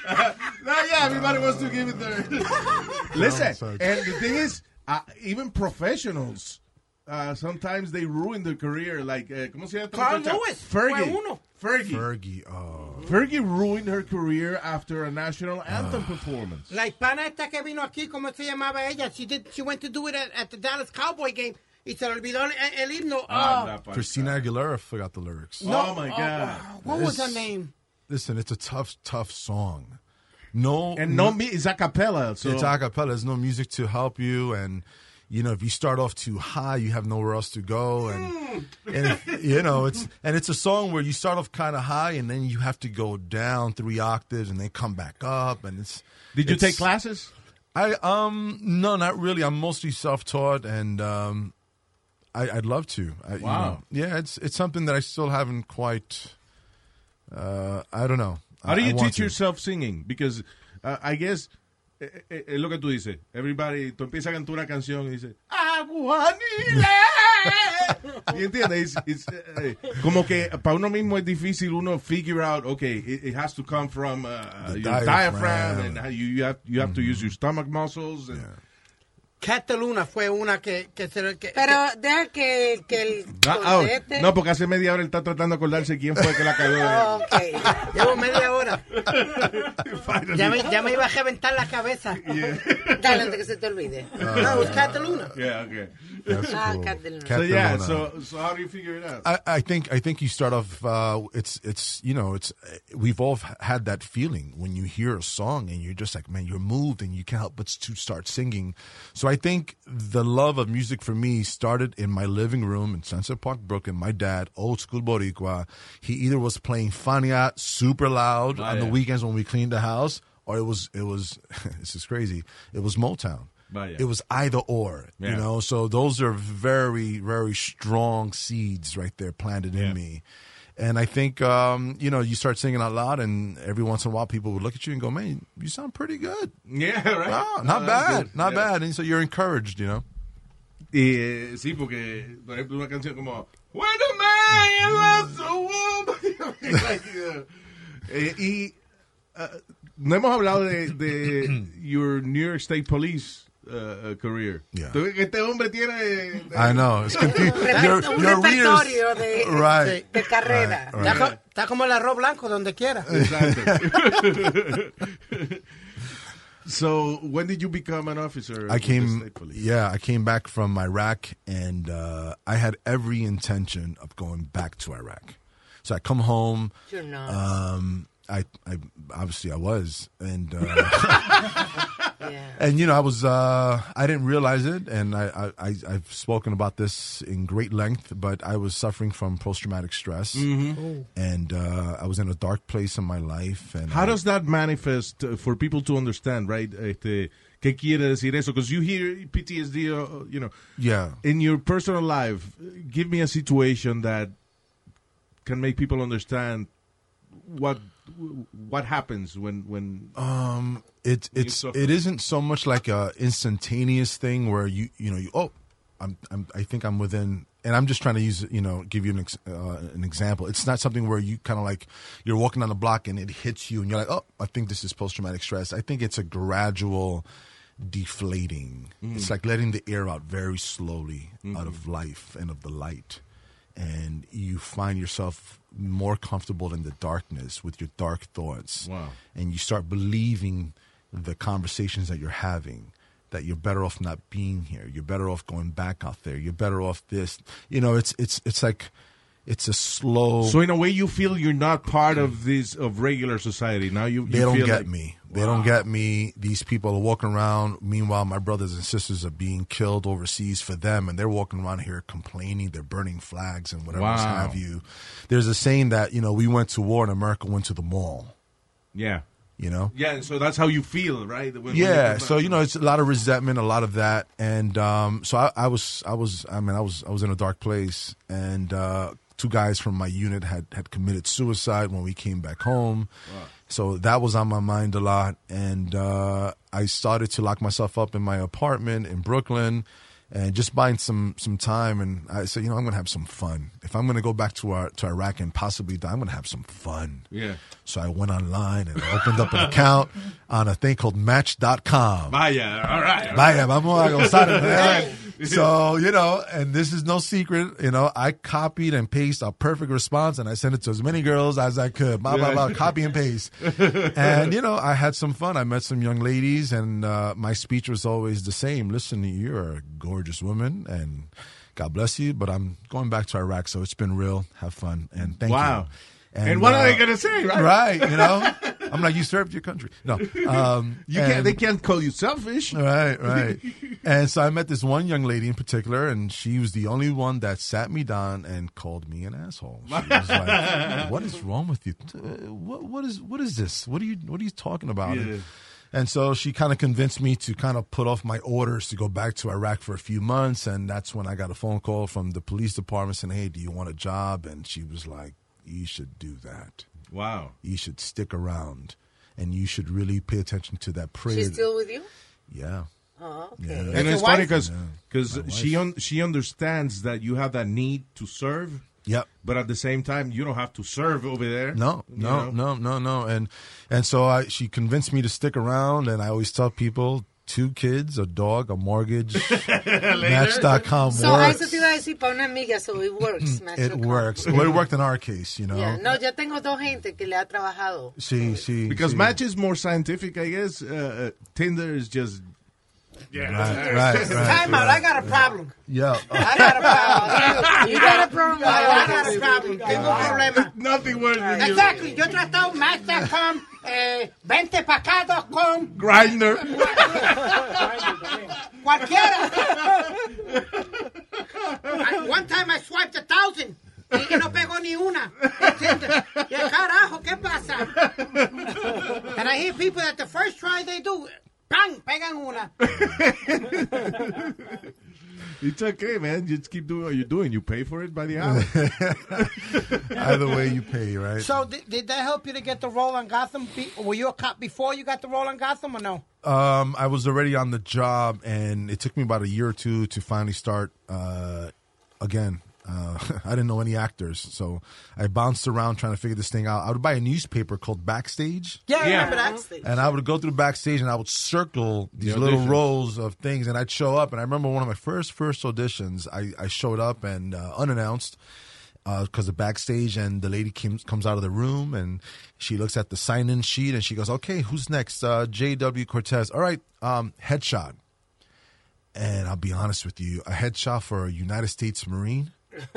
No, yeah, everybody wants to give it their. Listen, sorry. and the thing is, uh, even professionals, uh, sometimes they ruin their career. Like, uh, ¿cómo se llama? Carl? Lewis, Fergie. fue uno. Fergie. Fergie. Oh, Fergie ruined her career after a national anthem performance. La hispana esta que vino aquí, ¿cómo se llamaba ella? She, did, she went to do it at, at the Dallas Cowboy game y se le olvidó el, el himno. Ah, Oh. Christina Aguilera forgot the lyrics. Oh, my God. what was her name? Listen, it's a tough, tough song. No, And no, me, it's a cappella. So it's a cappella. There's no music to help you, and you know if you start off too high, you have nowhere else to go, and and if, you know it's and it's a song where you start off kind of high, and then you have to go down three octaves, and then come back up, and it's. Did you it's- take classes? I um no, not really. I'm mostly self-taught, and um, I, I'd love to. I, you Wow. know, yeah, it's it's something that I still haven't quite. Uh, I don't know. How do you teach to. yourself singing? Because uh, I guess eh, eh, es lo que tú dices. Everybody, tú empiezas a cantar una canción y dices, Aguanile. ¿Y entiendes? It's, it's, eh, como que para uno mismo es difícil uno figure out, okay, it, it has to come from uh, The your diaphragm, diaphragm. and how you, you have, you have to use your stomach muscles. And, Cat de Luna fue una que, que se que, Pero deja que, que el Ah, ah, conteste. no, porque hace media hora él está tratando de acordarse quién fue que la cagó. Ok. que- llevo media hora. Ya me, ya me iba a reventar la cabeza. Dale antes que se te olvide. No, it was Cat de Luna. Yeah, okay. That's Ah, cool. Cat de So yeah, so so how do you figure it out? I, I think I think you start off. Uh, it's it's you know it's we've all had that feeling when you hear a song and you're just like man you're moved and you can't help but to start singing. So I think the love of music for me started in my living room in Sunset Park, Brooklyn. My dad, old school Boricua, he either was playing Fania super loud on the weekends when we cleaned the house, or it was it was this is crazy. It was Motown. Vaya. It was either or, you know. So those are very, very strong seeds right there planted Yeah. in me. And I think, um, you know, you start singing out loud, and every once in a while, people would look at you and go, "Man, you sound pretty good. Yeah, right. Wow, not that's bad, not Yeah. bad." And so you're encouraged, you know. Eh, sí, porque, por ejemplo, una canción como When a man loves a woman. Like, uh, eh, y uh, no hemos hablado de, de your New York State Police uh, career. Yeah. Tú ves que Este hombre tiene. I know. It's confusing. Your, un your repertorio de, right. de carrera. Right, Está, right. co- está como el arroz blanco donde quiera. so, when did you become an officer? I came, yeah, I came back from Iraq, and uh, I had every intention of going back to Iraq. So I come home. You're not. Um, I, I obviously I was, and uh, yeah. and you know I was, uh, I didn't realize it, and I, I, I I've spoken about this in great length, but I was suffering from post traumatic stress, and uh, I was in a dark place in my life. And How I- does that manifest uh, for people to understand, right? Este, ¿Qué quiere decir eso? Because you hear PTSD, uh, you know, Yeah. in your personal life, give me a situation that can make people understand what what happens when when Um, it it's it isn't so much like a instantaneous thing where you you know you oh I'm, I'm I think I'm within and I'm just trying to use you know give you an ex, uh, an example. It's not something where you kind of like you're walking on the block and it hits you and you're like oh I think this is post traumatic stress. I think it's a gradual deflating. It's like letting the air out very slowly out of life and of the light and you find yourself more comfortable in the darkness with your dark thoughts. Wow. And you start believing the conversations that you're having. That you're better off not being here. You're better off going back out there. You're better off this. You know, it's it's it's like it's a slow. so in a way you feel you're not part of this of regular society. Now you, you they don't get like- me. They don't get me. These people are walking around. Meanwhile, my brothers and sisters are being killed overseas for them, and they're walking around here complaining. They're burning flags and whatever Wow. have you. There's a saying that you know we went to war and America went to the mall. Yeah. You know. Yeah, so that's how you feel, right? When- when Yeah, come so you know, it's a lot of resentment, a lot of that, and um, so I, I was, I was, I mean, I was, I was in a dark place, and uh, two guys from my unit had had committed suicide when we came back home, so that was on my mind a lot, and uh, I started to lock myself up in my apartment in Brooklyn. And just buying some some time, and I said, you know, I'm gonna have some fun. If I'm gonna go back to our, to Iraq and possibly die, I'm gonna have some fun. Yeah. So I went online and opened up an account on a thing called Match.com. Vaya, all right. Vaya, vamos a gozar. So, you know, and this is no secret, you know, I copied and pasted a perfect response and I sent it to as many girls as I could. Blah, blah, blah, copy and paste. And, you know, I had some fun. I met some young ladies and uh, my speech was always the same. Listen, you're a gorgeous woman and God bless you, but I'm going back to Iraq, so it's been real. Have fun and thank Wow. you. And what are uh, they gonna say, right? Right, you know? I'm like, you served your country. No. Um, You can't, they can't call you selfish. Right, right. and so I met this one young lady in particular, and she was the only one that sat me down and called me an asshole. She was like, "What is wrong with you? Uh, What what is what is this? What are you what are you talking about?" Yeah. And, and so she kind of convinced me to kind of put off my orders to go back to Iraq for a few months, and that's when I got a phone call from the police department saying, "Hey, do you want a job?" And she was like, "You should do that. Wow. You should stick around." And you should really pay attention to that prayer. She's still with you? yeah. Oh, okay. Yeah. And it's funny because because Yeah. She un- she understands that you have that need to serve, Yep. but at the same time you don't have to serve over there. No, you no, know? no, no, no. And and so I she convinced me to stick around and I always tell people two kids, a dog, a mortgage, match.com So, works. eso te iba a decir para una amiga, so it works. Mm, It works. Well, it worked in our case, you know. Yeah. No, yo tengo dos gente que le ha trabajado. Sí, sí. Because sí. Match is more scientific, I guess. Uh, uh, Tinder is just yeah. Right, right, right. Time out. I got a problem. Yeah. I got a problem. You got a problem. I, I got a problem. Tengo un problema. Nothing works with you. Exactly. Yo he tratado Match.com, eh, vente pa' acá.com, Grindr. cualquiera. I- one time I swiped a thousand. Y y no pegó ni una. ¿Entiendes? Y el carajo, ¿qué pasa? And I hear people that the first try they do, ¡pam! Pegan una. It's okay, man. Just keep doing what you're doing. You pay for it by the hour. Either way you pay, right? So did, did that help you to get the role on Gotham? Be, were you a cop before you got the role on Gotham or no? Um, I was already on the job, and it took me about a year or two to finally start uh, again Uh, I didn't know any actors, so I bounced around trying to figure this thing out. I would buy a newspaper called Backstage. Yeah, I Yeah. remember that stage. And I would go through backstage and I would circle these The little auditions. rows of things and I'd show up. And I remember one of my first, first auditions, I, I showed up and uh, unannounced because of backstage and the lady came, comes out of the room and she looks at the sign in sheet and she goes, okay, who's next? Uh, J.W. Cortes. All right, um, headshot. And I'll be honest with you, a headshot for a United States Marine?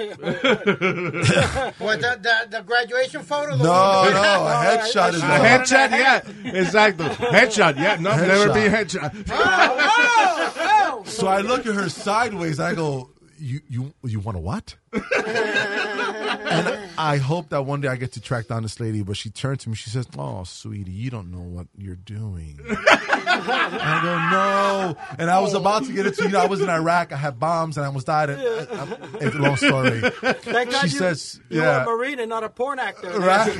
What the, the the graduation photo? The No, one- no, a headshot is A a headshot, yeah. Exacto. Headshot, yeah. No, never be headshot. Oh, oh, oh. So I look at her sideways. I go, "You, you, you want a what?" and I hope that one day I get to track down this lady. But she turned to me. She says, "Oh, sweetie, you don't know what you're doing." I go, "No," and I was about to get into. You know, I was in Iraq. I had bombs, and I almost died. And, I, I, it's a long story. Thank God She you, says, you yeah. were a Marine and not a porn actor. Right.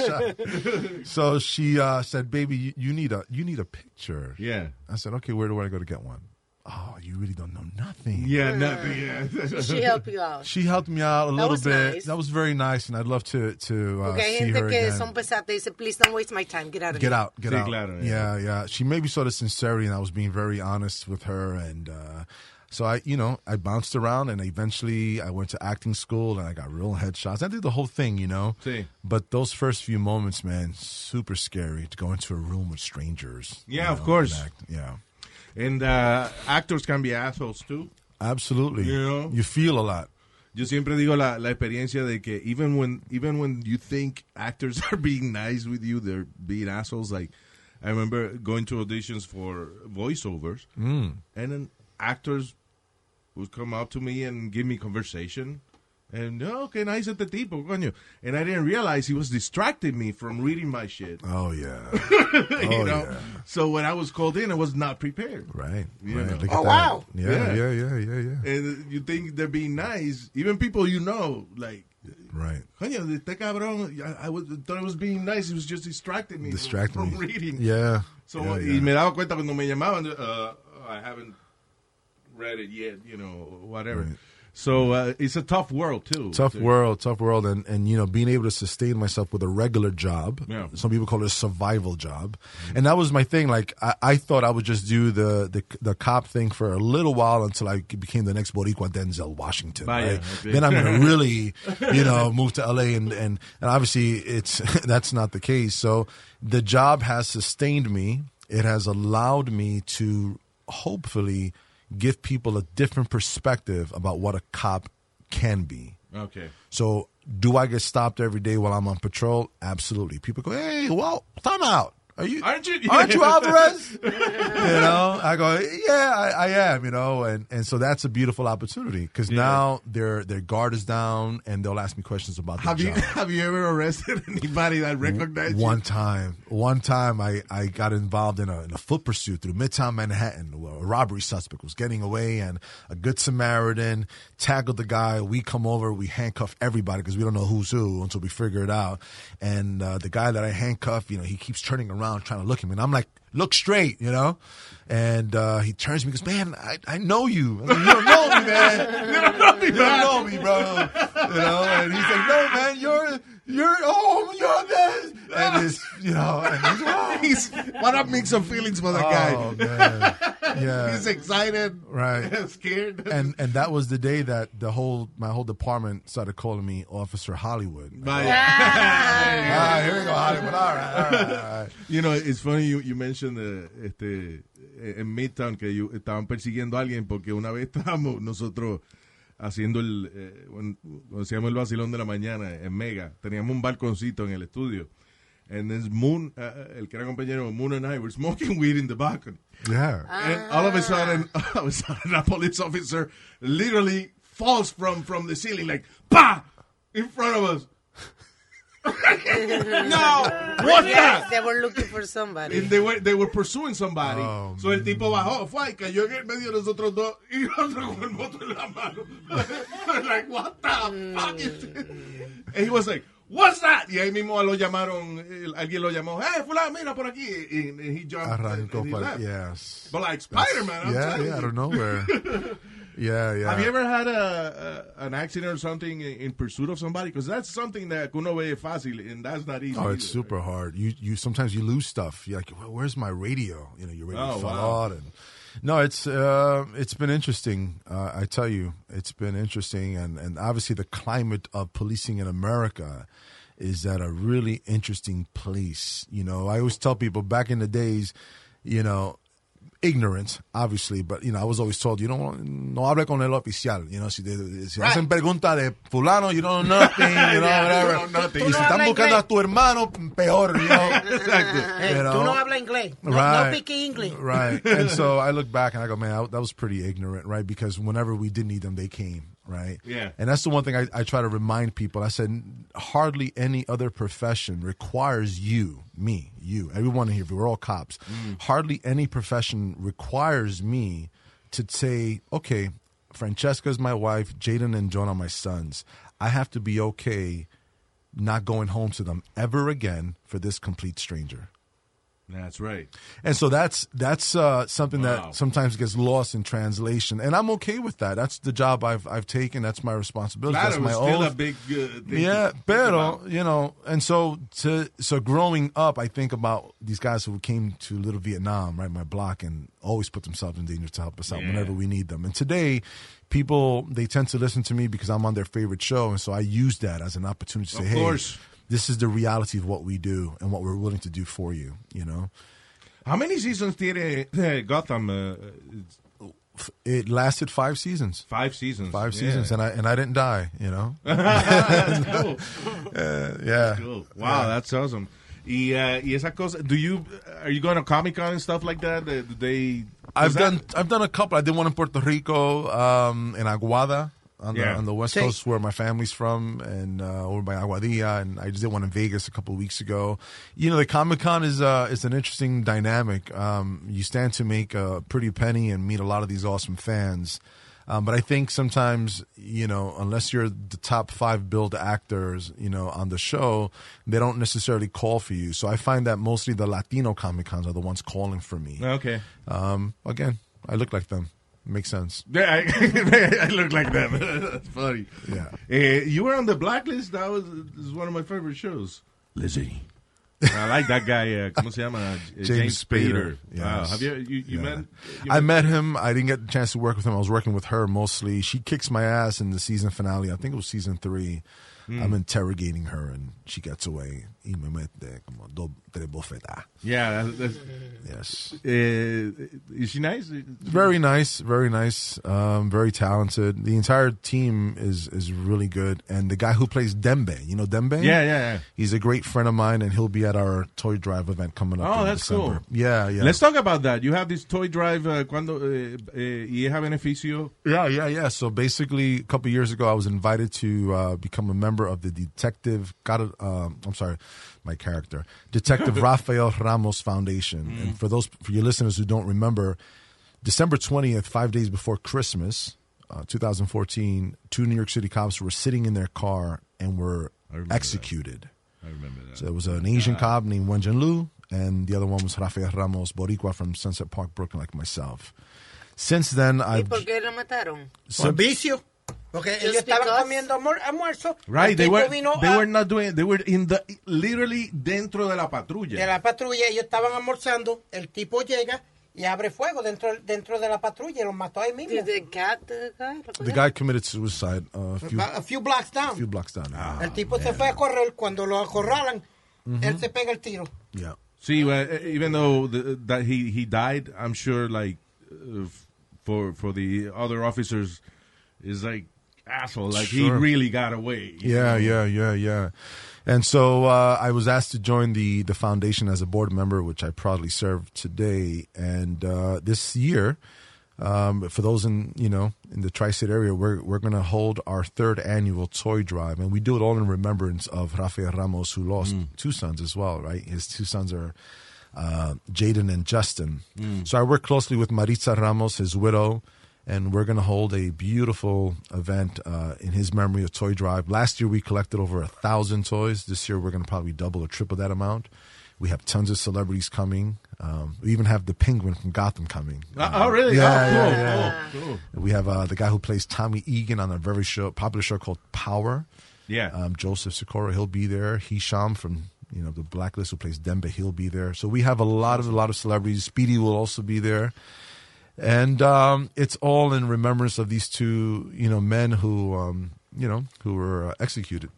Right. So she uh, said, "Baby, you, you need a you need a picture." Yeah. I said, "Okay, where do I go to get one?" Oh, you really don't know nothing. Yeah, nothing. Yeah. She helped you out. She helped me out a little was bit. nice. That was very nice, and I'd love to to uh, Porque hay see gente her que again. son pesadas y dice, please don't waste my time. Get out of Get here. out, get Sí, out. claro, yeah. yeah. yeah, She maybe saw the sincerity, and I was being very honest with her, and uh, so I, you know, I bounced around, and eventually I went to acting school, and I got real headshots. I did the whole thing, you know. Sí. But those first few moments, man, super scary to go into a room with strangers. Yeah, you of course. act. Yeah, And uh, actors can be assholes too. absolutely. You know? you feel a lot. Yo siempre digo la, la experiencia de que even when even when you think actors are being nice with you, they're being assholes. Like I remember going to auditions for voiceovers, Mm. and then actors would come up to me and give me conversation. And oh, qué nice este tipo, coño. And I didn't realize he was distracting me from reading my shit. Oh yeah, you Oh, know. yeah. So when I was called in, I was not prepared. right. You right. know. Look at Oh, that. wow. Yeah, Yeah. yeah, yeah, yeah, yeah. And you think they're being nice, even people you know, like Right. Coño, este cabrón, I, I was, thought it was being nice. He was just distracting me Distracting from, me. from reading. Yeah. So, yeah, y yeah. me daba cuenta cuando me llamaban, uh, I haven't read it yet, you know, whatever. Right. So uh, it's a tough world too. Tough So- world, tough world, and and you know being able to sustain myself with a regular job. Yeah. Some people call it a survival job, and that was my thing. Like I, I thought I would just do the, the the cop thing for a little while until I became the next Boricua Denzel Washington. Right? okay. Then I'm gonna really, you know, move to LA, and and and obviously it's that's not the case. So the job has sustained me. It has allowed me to hopefully give people a different perspective about what a cop can be. Okay. So, do I get stopped every day while I'm on patrol? Absolutely. People go, "Hey, well, time out. Are you? Aren't you- Aren't you Alvarez?" you know, I go, "Yeah, I, I am." You know, and and so that's a beautiful opportunity because now their their guard is down and they'll ask me questions about the Have you job. have you ever arrested anybody that recognized you? One time, one time, I, I got involved in a, in a foot pursuit through Midtown Manhattan. where A robbery suspect was getting away, and a good Samaritan tackled the guy. We come over, we handcuff everybody because we don't know who's who until we figure it out. And uh, the guy that I handcuff, you know, he keeps turning around trying to look at me, and I'm like, look straight, you know. And uh, he turns to me, and goes, "Man, I, I know you. I like, you don't know me, man. You don't know me, you don't know me, bro. You know." And he's like, "No, man, you're." You're oh you're this and it's you know and he's, oh, He's what a mix of feelings for that Oh, guy. man. Yeah. He's excited, Right. scared, and and that was the day that the whole my whole department started calling me Officer Hollywood. Vaya. Ah, here we go, Hollywood. All right, all right, all right. You know, it's funny you, you mentioned uh, este en Midtown que you- estaban persiguiendo a alguien porque una vez estábamos nosotros haciendo el eh, cuando el vacilón de la mañana en Mega, teníamos un balconcito en el estudio. And this Moon, uh, el que era compañero Moon and I were smoking weed in the balcony. Yeah. And all of a sudden, all of a sudden, a police officer literally falls from from the ceiling like pa in front of us. No, what's Yes, that? they were looking for somebody. And they were they were pursuing somebody. Oh, so el tipo bajó, fue y cayó en el medio de nosotros dos y nosotros con el moto en la mano. like, what the fuck is this? And he was like, what's that? Y ahí mismo lo llamaron, alguien lo llamó, hey, fulano, mira por aquí. And, and he jumped Arrancó and he left. yes. But like Spider-Man, I'm Yeah, telling yeah, you. out of nowhere. Yeah, yeah. Have you ever had a, a an accident or something in, in pursuit of somebody? Because that's something that uno ve fácil, and that's not easy. Oh, it's either. super hard. You you sometimes you lose stuff. You're like, well, where's my radio? You know, your radio Oh, fell wow. out. And no, it's uh, it's been interesting. Uh, I tell you, it's been interesting, and and obviously the climate of policing in America is at a really interesting place. You know, I always tell people back in the days, you know. Ignorant, obviously, but you know, I was always told, you don't no hable con el oficial, you know, si, te, si Right. hacen pregunta de fulano, you don't know nothing, you know, whatever. don't know nothing. Y Tú si no están buscando a inglés. tu hermano, peor, you know. Hey, You tú know? no hablas inglés. No, Right. no pique English. Right. And so I look back and I go, man, I- that was pretty ignorant, right? Because whenever we did need them, they came, right? Yeah. And that's the one thing I, I try to remind people. I said, hardly any other profession requires you, me, you, everyone here, we're all cops. Mm. Hardly any profession requires me to say, okay, Francesca's my wife, Jaden and John are my sons. I have to be okay not going home to them ever again for this complete stranger. That's right. And so that's that's uh, something Wow. that sometimes gets lost in translation, and I'm okay with that. That's the job I've I've taken. That's my responsibility. Claro, that's my was still oath. a big uh, thing yeah, pero you know, and so to so growing up, I think about these guys who came to Little Vietnam, right, my block, and always put themselves in danger to help us out Yeah. whenever we need them. And today, people they tend to listen to me because I'm on their favorite show, and so I use that as an opportunity to say, Of "Hey, course. This is the reality of what we do and what we're willing to do for you." You know. How many seasons did eh, Gotham? Uh, It lasted five seasons. five seasons. Five Yeah. seasons, and I and I didn't die. You know. cool. Uh, yeah. Cool. Wow, that's awesome. Y, uh, y esa cosa, do you, are you going to Comic Con and stuff like that? Uh, Do they? I've that- done I've done a couple. I did one in Puerto Rico, um, in Aguada. On the, on the west Sí. coast where my family's from and uh, over by Aguadilla and I just did one in Vegas a couple of weeks ago. You know, the Comic Con is uh, is an interesting dynamic. Um, you stand to make a pretty penny and meet a lot of these awesome fans. Um, but I think sometimes, you know, unless you're the top five billed actors, you know, on the show, they don't necessarily call for you. So I find that mostly the Latino Comic Cons are the ones calling for me. Okay. Um, again, I look like them. Makes sense. Yeah, I, I look like them. That's funny. Yeah. Uh, you were on the blacklist. That was, this is one of my favorite shows. Lizzie. I like that guy. Uh, ¿Cómo se llama? Uh, James, Spader. Wow. Yes. Have you you, you Yeah. met? You I met him. I didn't get the chance to work with him. I was working with her mostly. She kicks my ass in the season finale. I think it was season three. Hmm. I'm interrogating her and she gets away. Y me mete como dos, tres bofetadas. Yeah. That's, that's, Yes. uh, is she nice? Very nice, very nice, um, very talented. The entire team is is really good, and the guy who plays Dembe, you know Dembe, Yeah, yeah, yeah. he's a great friend of mine, and he'll be at our toy drive event coming up. Oh, that's December. cool. Yeah, yeah. Let's talk about that. You have this toy drive. Uh, cuando uh, uh, y es beneficio. Yeah, yeah, yeah. So basically, a couple years ago, I was invited to uh, become a member of the Detective. Got it. Um, I'm sorry, my character, Detective Rafael Ramos Foundation. And for those for your listeners who don't remember, December 20th, five days before Christmas, uh, 2014, two New York City cops were sitting in their car and were remember executed. I remember that. So it was an Asian cop named Wenjian Liu, and the other one was Rafael Ramos Boricua from Sunset Park, Brooklyn, like myself. Since then, I've por qué lo mataron? Por Porque ellos estaban because- comiendo almuer- almuerzo. Right, they were vino they a- were not doing they were in the literally dentro de la patrulla. de la patrulla, ellos estaban almorzando, el tipo llega y abre fuego dentro, dentro de la patrulla y los mató ahí mismo. Did the cat the guy? The guy committed suicide uh, a few, a few blocks down. few blocks down. el tipo se fue a correr, cuando lo acorralan, él se pega el tiro. Yeah. See, uh, even though the, that he he died, I'm sure like uh, for for the other officers is like asshole, like he really got away. Yeah, know? yeah, yeah, yeah. And so uh, I was asked to join the the foundation as a board member, which I proudly serve today. And uh, this year, um, for those in you know in the tri-state area, we're we're going to hold our third annual toy drive, and we do it all in remembrance of Rafael Ramos, who lost two sons as well. Right, his two sons are uh, Jaden and Justin. So I work closely with Maritza Ramos, his widow, and we're going to hold a beautiful event uh, in his memory of Toy Drive. Last year we collected over a thousand toys. This year we're going to probably double or triple that amount. We have tons of celebrities coming. Um, we even have the Penguin from Gotham coming. Uh, oh, really? Yeah, oh, cool, yeah, yeah. cool, cool. We have uh, the guy who plays Tommy Egan on a very show, popular show called Power. Yeah. Um, Joseph Sikora, he'll be there. Hisham from you know the Blacklist who plays Dembe, he'll be there. So we have a lot of a lot of celebrities. Speedy will also be there, and um, it's all in remembrance of these two you know men who um, you know who were uh, executed.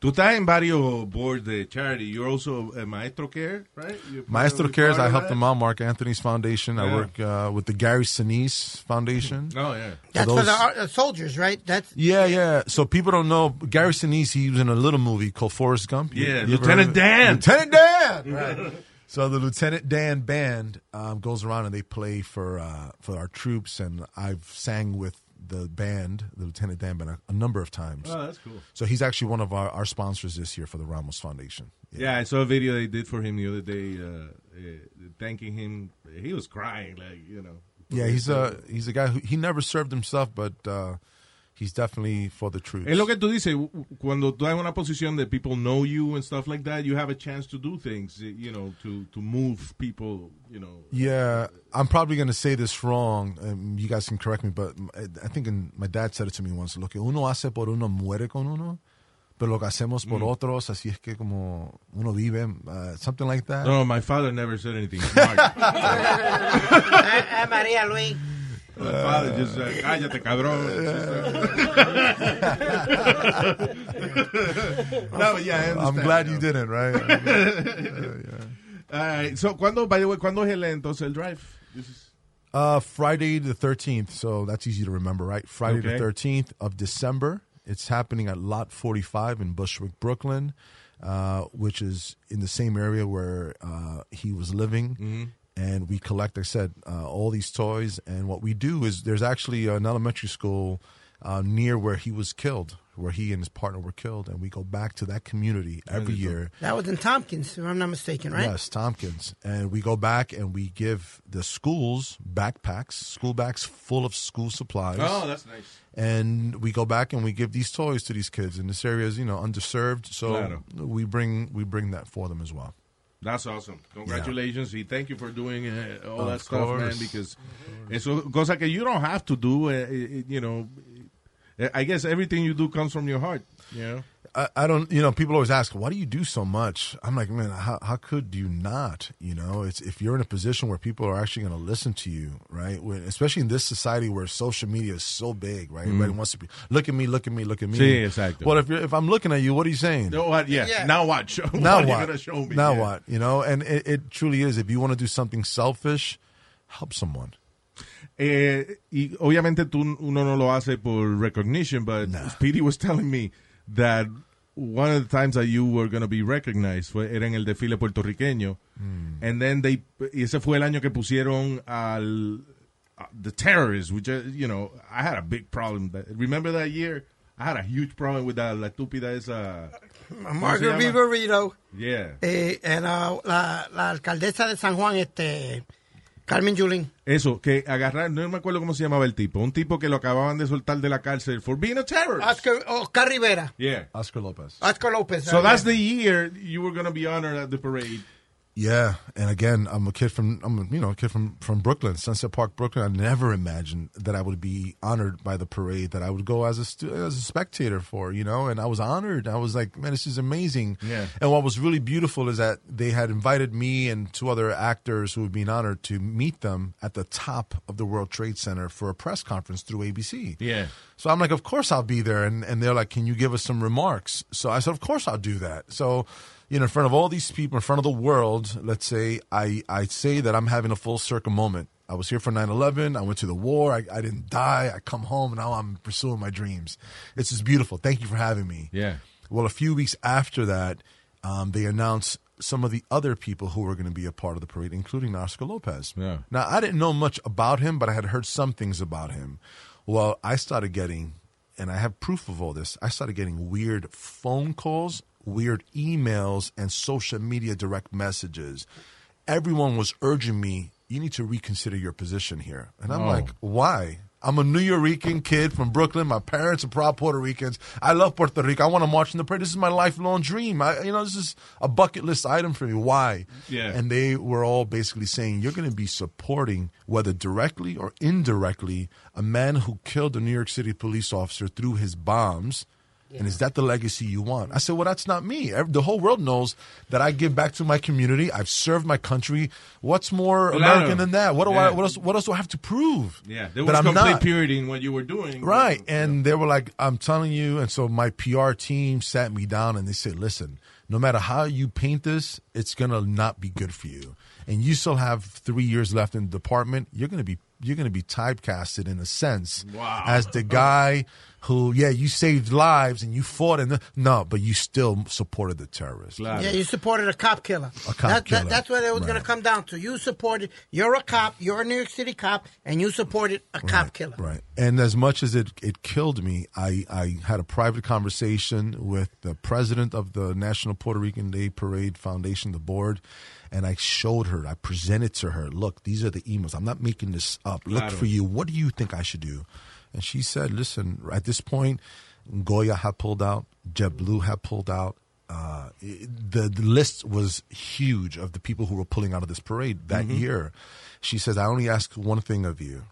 Tú estás en varios boards de charity. You're also a Maestro Care, right? You're Maestro Cares, I help that? them out. Marc Anthony's foundation. I work uh, with the Gary Sinise Foundation. Oh, yeah. That's those- for the uh, soldiers, right? That's Yeah, yeah. So people don't know Gary Sinise. He was in a little movie called Forrest Gump. Yeah, you Lieutenant heard of it? Dan. Lieutenant Dan. Right. So the Lieutenant Dan band um, goes around and they play for uh, for our troops, and I've sang with the band, the Lieutenant Dan band, a, a number of times. Oh, that's cool. So he's actually one of our, our sponsors this year for the Ramos Foundation. Yeah, I saw a video they did for him the other day, uh, uh, thanking him. He was crying, like you know. Yeah, he's a he's a guy who he never served himself, but uh, he's definitely for the troops. Es lo que tú dices, cuando tú hay una posición that people know you and stuff like that, you have a chance to do things, you know, to, to move people, you know. Yeah, I'm probably going to say this wrong. Um, you guys can correct me, but I I think in, my dad said it to me once. Lo que uno hace por uno muere con uno, pero lo que hacemos por Mm. otros, así es que como uno vive, uh, something like that. No, my father never said anything smart. Ah, ah, María Luis. My father just uh, cállate, cabrón. no, but yeah, I I'm glad you didn't, right? All right, so, ¿cuándo, by the way, ¿cuándo es el, entonces el drive? This is- Uh, Friday the 13th, so that's easy to remember, right? Friday Okay. the 13th of December. It's happening at Lot 45 in Bushwick, Brooklyn, uh, which is in the same area where uh, he was living. Mm-hmm. And we collect, like I said, uh, all these toys. And what we do is there's actually an elementary school uh, near where he was killed, where he and his partner were killed. And we go back to that community every year. That was in Tompkins, if I'm not mistaken, right? Yes, Tompkins. And we go back and we give the schools backpacks, school bags full of school supplies. Oh, that's nice. And we go back and we give these toys to these kids. And this area is, you know, underserved. So Claro. we bring we bring that for them as well. That's awesome. Congratulations y thank you for doing uh, all Of that stuff, man. Because eso cosa que you don't have to do. Uh, you know, I guess everything you do comes from your heart. You know. I, I don't, you know, people always ask, why do you do so much? I'm like, man, how, how could you not? You know, it's if you're in a position where people are actually going to listen to you, right? When, especially in this society where social media is so big, right? Everybody wants to be, look at me, look at me, look at me. Sí, exacto. Well, if you're, if I'm looking at you, what are you saying? No, what? Yeah. Yeah. Now what? Show, now what? what? Are you show me? Now Yeah. what? You know, and it, it truly is. If you want to do something selfish, help someone. Eh, y obviamente tú uno no lo hace por recognition, but Speedy was telling me that one of the times that you were going to be recognized fue, era en el desfile puertorriqueño. And then they, y ese fue el año que pusieron al, uh, the terrorists, which, uh, you know, I had a big problem. That, remember that year? I had a huge problem with that, la estúpida esa. Margaret? Viverito Yeah. eh, era la, la alcaldesa de San Juan, este, Carmen Yulín. Eso, que agarrar, no me acuerdo cómo se llamaba el tipo, un tipo que lo acababan de soltar de la cárcel for being a terrorist. Oscar, Oscar Rivera. Yeah. Oscar Lopez. Oscar Lopez. So that's the year you were going to be honored at the parade. Yeah, and again, I'm a kid from I'm a, you know a kid from from Brooklyn, Sunset Park, Brooklyn. I never imagined that I would be honored by the parade that I would go as a stu- as a spectator for, you know, and I was honored. I was like, man, this is amazing. Yeah. And what was really beautiful is that they had invited me and two other actors who had been honored to meet them at the top of the World Trade Center for a press conference through ABC. Yeah. So I'm like, of course I'll be there. And, and they're like, can you give us some remarks? So I said, of course I'll do that. So, you know, in front of all these people, in front of the world, let's say, I, I say that I'm having a full circle moment. I was here for 9 11. I went to the war. I, I didn't die. I come home. Now I'm pursuing my dreams. It's just beautiful. Thank you for having me. Yeah. Well, a few weeks after that, um, they announced some of the other people who were going to be a part of the parade, including Oscar Lopez. Yeah. Now, I didn't know much about him, but I had heard some things about him. Well, I started getting, and I have proof of all this, I started getting weird phone calls, weird emails, and social media direct messages. Everyone was urging me, you need to reconsider your position here. And I'm Oh. like, why? I'm a Nuyorican kid from Brooklyn. My parents are proud Puerto Ricans. I love Puerto Rico. I want to march in the parade. This is my lifelong dream. I, you know, this is a bucket list item for me. Why? Yeah. And they were all basically saying you're going to be supporting, whether directly or indirectly, a man who killed a New York City police officer through his bombs. And is that the legacy you want? I said, well, that's not me. The whole world knows that I give back to my community. I've served my country. What's more Claro. American than that? What do Yeah. I? What else? What else do I have to prove? Yeah, there that was I'm complete not? purity in what you were doing. Right. And they were like, I'm telling you. And so my PR team sat me down and they said, listen, no matter how you paint this, it's going to not be good for you. And you still have three years left in the department. You're going to be. You're going to be typecasted in a sense Wow. as the guy who, yeah, you saved lives and you fought, and no, but you still supported the terrorists. Claro. Yeah, you supported a cop killer. A cop That- killer. That, that's what it was going to come down to. You supported, you're a cop, you're a New York City cop, and you supported a cop killer. Right. And as much as it, it killed me, I, I had a private conversation with the president of the National Puerto Rican Day Parade Foundation, the board, and I showed her, I presented to her, look, these are the emails. I'm not making this up. Look for you. What do you think I should do? And she said, listen, at this point, Goya had pulled out, JetBlue had pulled out. Uh, the, the list was huge of the people who were pulling out of this parade that year. She says, I only ask one thing of you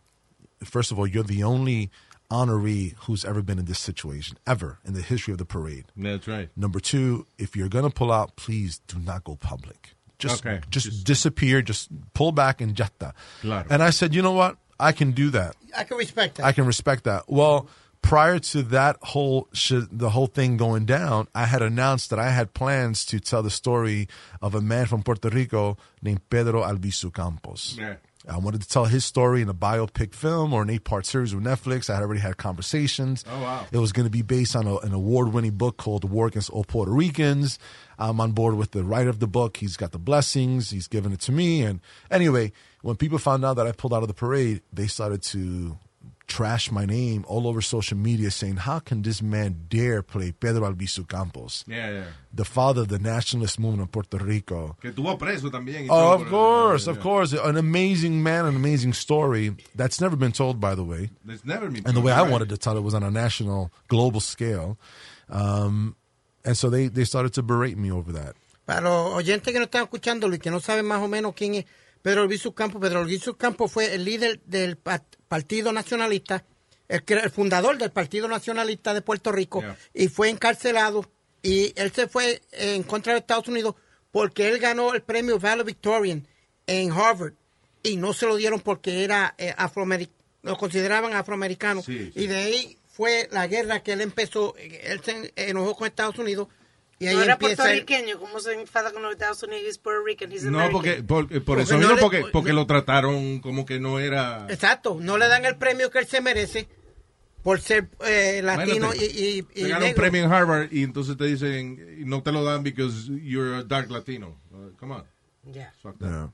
first of all, you're the only honoree who's ever been in this situation, ever in the history of the parade. That's right. Number two, if you're going to pull out, please do not go public. Just, Okay. just, disappear, just pull back and jetta. Claro. And I said, you know what? I can do that. I can respect that. I can respect that. Well, prior to that whole sh- the whole thing going down, I had announced that I had plans to tell the story of a man from Puerto Rico named Pedro Albizu Campos. Yeah. I wanted to tell his story in a biopic film or an eight part series with Netflix. I had already had conversations. Oh, wow. It was going to be based on a, an award winning book called The War Against All Puerto Ricans. I'm on board with the writer of the book. He's got the blessings. He's given it to me. And anyway, when people found out that I pulled out of the parade, they started to trash my name all over social media saying, How can this man dare play Pedro Albizu Campos, Yeah, yeah. the father of the nationalist movement of Puerto Rico? Que estuvo preso también. Oh, of por- course, Yeah, of yeah. course. An amazing man, an amazing story that's never been told, by the way. There's never been. And the way I wanted to tell it was on a national, global scale. Um, and so they, they started to berate me over that. Para los oyentes que no están escuchándolo y que no saben más o menos quién es Pedro Albizu Campos, Pedro Albizu Campos fue el líder del pa- Partido Nacionalista, el, fundador del Partido Nacionalista de Puerto Rico, Yeah. y fue encarcelado. Y él se fue en contra de Estados Unidos porque él ganó el premio Valedictorian en Harvard y no se lo dieron porque era eh, afroamericano, lo consideraban afroamericano. Sí, sí. Y de ahí fue la guerra que él empezó, eh, él se enojó con Estados Unidos. Y ahí No era empieza el- puertorriqueño, ¿cómo se enfada con los Estados Unidos? He's Puerto Rican, he's No, porque, por, por Porque eso no mismo, le- porque, porque lo trataron como que no era. Exacto, no le dan el premio que él se merece por ser eh, latino Imagínate, y, y, y te ganan un premio en Harvard y entonces te dicen, no te lo dan because you're a dark Latino. Uh, come on. Yeah. Fuck that.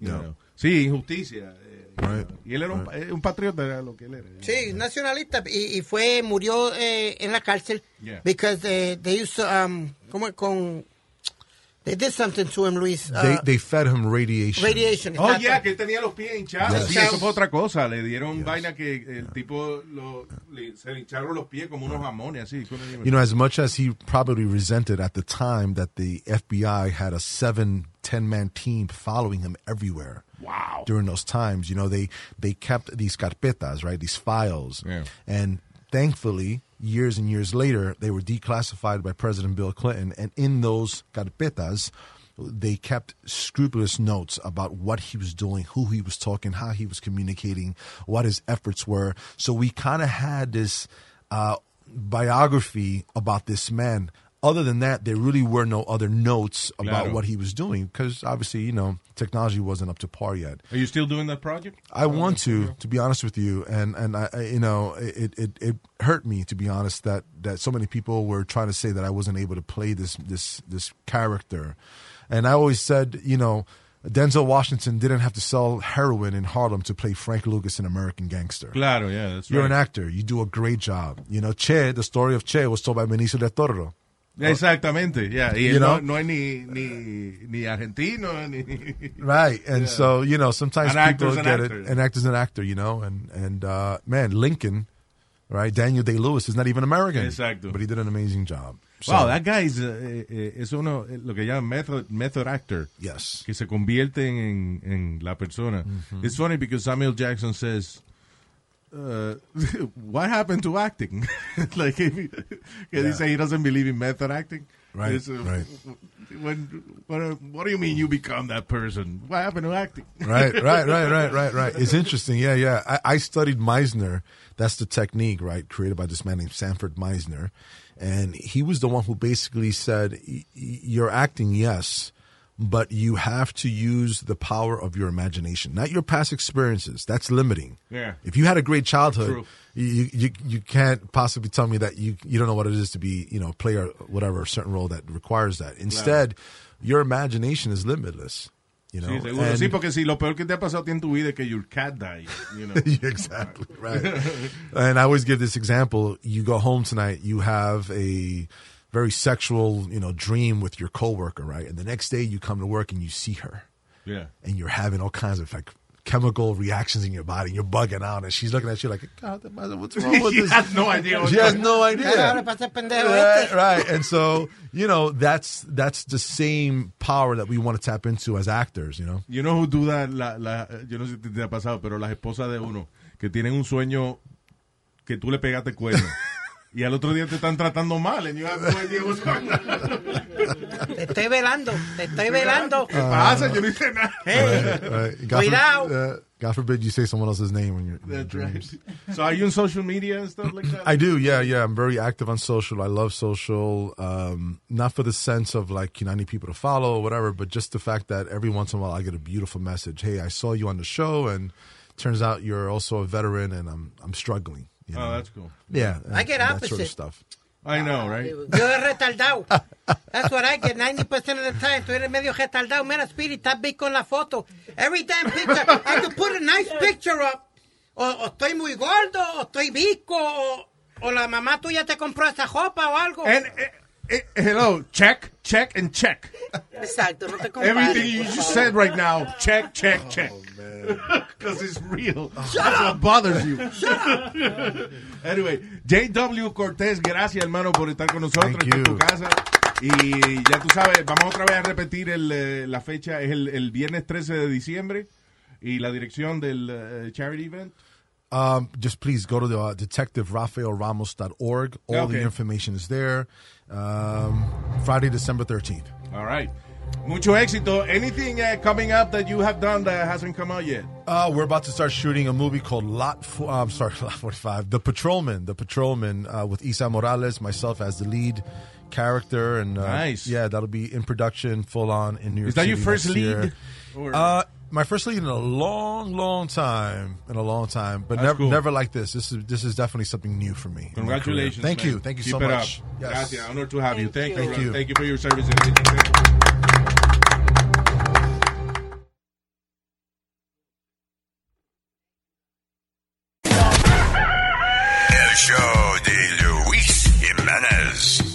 Yeah. know. Sí, injusticia. eh, Right. Y él era un, eh, un patriota, era lo que él era. Sí, nacionalista y, y fue murió eh, en la cárcel Yeah. because they, they used to, um, ¿cómo con they did something to him, Luis. They, uh, they fed him radiation. radiation. Oh, yeah, que él tenía los pies hinchados. Yes. Sí, eso fue otra cosa. Le dieron vaina que el tipo lo, le- se le hincharon los pies como unos jamones, así. You know, as much as he probably resented at the time that the FBI had a seven, ten man team following him everywhere. Wow. During those times, you know, they they kept these carpetas, right? These files. Yeah. And thankfully, years and years later, they were declassified by President Bill Clinton. And in those carpetas, they kept scrupulous notes about what he was doing, who he was talking, how he was communicating, what his efforts were. So we kind of had this uh, biography about this man. Other than that, there really were no other notes about Claro. what he was doing because obviously, you know, technology wasn't up to par yet. Are you still doing that project? I want to, to be honest with you, and and I, I- you know, it, it it hurt me to be honest that that so many people were trying to say that I wasn't able to play this this this character, and I always said, you know, Denzel Washington didn't have to sell heroin in Harlem to play Frank Lucas in American Gangster. Claro, yeah, that's You're right. an actor. You do a great job. You know, Che, the story of Che was told by Benicio del Toro. Exactamente, yeah. Y You él no, know? no es ni, ni, ni argentino, ni... Right. And so, you know, sometimes An people get actor. it. An actor's an actor, you know, and, and, uh, man, Lincoln, right? Daniel Day Lewis is not even American. Exacto. But he did an amazing job. So, Wow, that guy is, eh, es uno, eh, lo que llaman method, method actor. Yes. Que se convierten en, en la persona. It's funny because Samuel Jackson says, uh, what happened to acting? like, if he, que dice he doesn't believe in method acting. Right, uh, right. When, what, what do you mean you become that person? What happened to acting? right, right, right, right, right, right. It's interesting. Yeah, yeah. I, I studied Meisner. That's the technique, right? Created by this man named Sanford Meisner. And he was the one who basically said, "Y- y- you're acting, yes, but you have to use the power of your imagination, not your past experiences. That's limiting. Yeah. If you had a great childhood, you, you you can't possibly tell me that you you don't know what it is to be you know play or whatever a certain role that requires that. Instead, your imagination is limitless. You know, Sí, seguro. And- sí, porque si lo peor que te ha pasado en tu vida es que your cat died, you know. exactly right. and I always give this example: you go home tonight, you have a very sexual, you know, dream with your coworker, right? And the next day you come to work and you see her, Yeah. and you're having all kinds of like chemical reactions in your body. and You're bugging out, and she's looking at you like, God, what's wrong with this? She this? has no idea. She has no idea. Ahora para ser pendejo Right, right. And so, you know, that's that's the same power that we want to tap into as actors, you know. You know who do that? La, la, yo no sé si te ha pasado, pero las esposas de uno que tienen un sueño que tú le pegaste cuerno. y al otro día te están tratando mal. And you have no idea what's going on. Te estoy velando, te estoy velando. ¿Qué pasa? Yo no hice nada. Hey, Right. God Cuidado. Forbid, uh, God forbid you say someone else's name when you're in your That's right. So are you on social media and stuff like that? I do, yeah, yeah. I'm very active on social. I love social. Um, not for the sense of like, you know, I need people to follow or whatever, but just the fact that every once in a while I get a beautiful message. Hey, I saw you on the show, and turns out you're also a veteran, and I'm I'm struggling. You know? Oh, that's cool. yeah. I get that sort of opposite. stuff. I know, right? Yo es retardado. That's what I get 90% of the time. Tú eres medio retardado. Mira, Speedy, estás big con la foto. Every damn picture. I could put a nice picture up. O, o estoy muy gordo, o estoy visco, o, o la mamá tuya te compró esa ropa o algo. And, eh, hello, check, check, and check. Exacto, no te compares. Everything you just said right now, check, check, check. Because it's real. That's what bothers you. anyway, J.W. Cortés, gracias hermano por estar con nosotros Thank es tu you. casa. Y ya tú sabes, vamos otra vez a repetir el, eh, la fecha, es el, el viernes 13 de diciembre. Y la dirección del eh, charity event. Um, just please go to the uh, detectiverafaelramos.org. All Okay. the information is there. Um, Friday, December 13th. All right. Mucho éxito. Anything uh, coming up that you have done that hasn't come out yet? Uh, we're about to start shooting a movie called Lot. Fo- I'm sorry, Lot 45. The Patrolman. The Patrolman uh, with Isa Morales, myself as the lead character, and uh, Nice. Yeah, that'll be in production, full on in New York. Is that your first lead? Or- Uh, my first lead in a long, long time. In a long time, but That's never, cool. never like this. This is this is definitely something new for me. in my career. Congratulations. Thank man. you. Thank you Keep so it much. Up. Yes. Gracias. Honor to have you. Thank, Thank you. you. Thank you for your services. Thank you. El show de Luis Jimenez.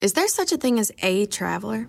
Is there such a thing as a traveler?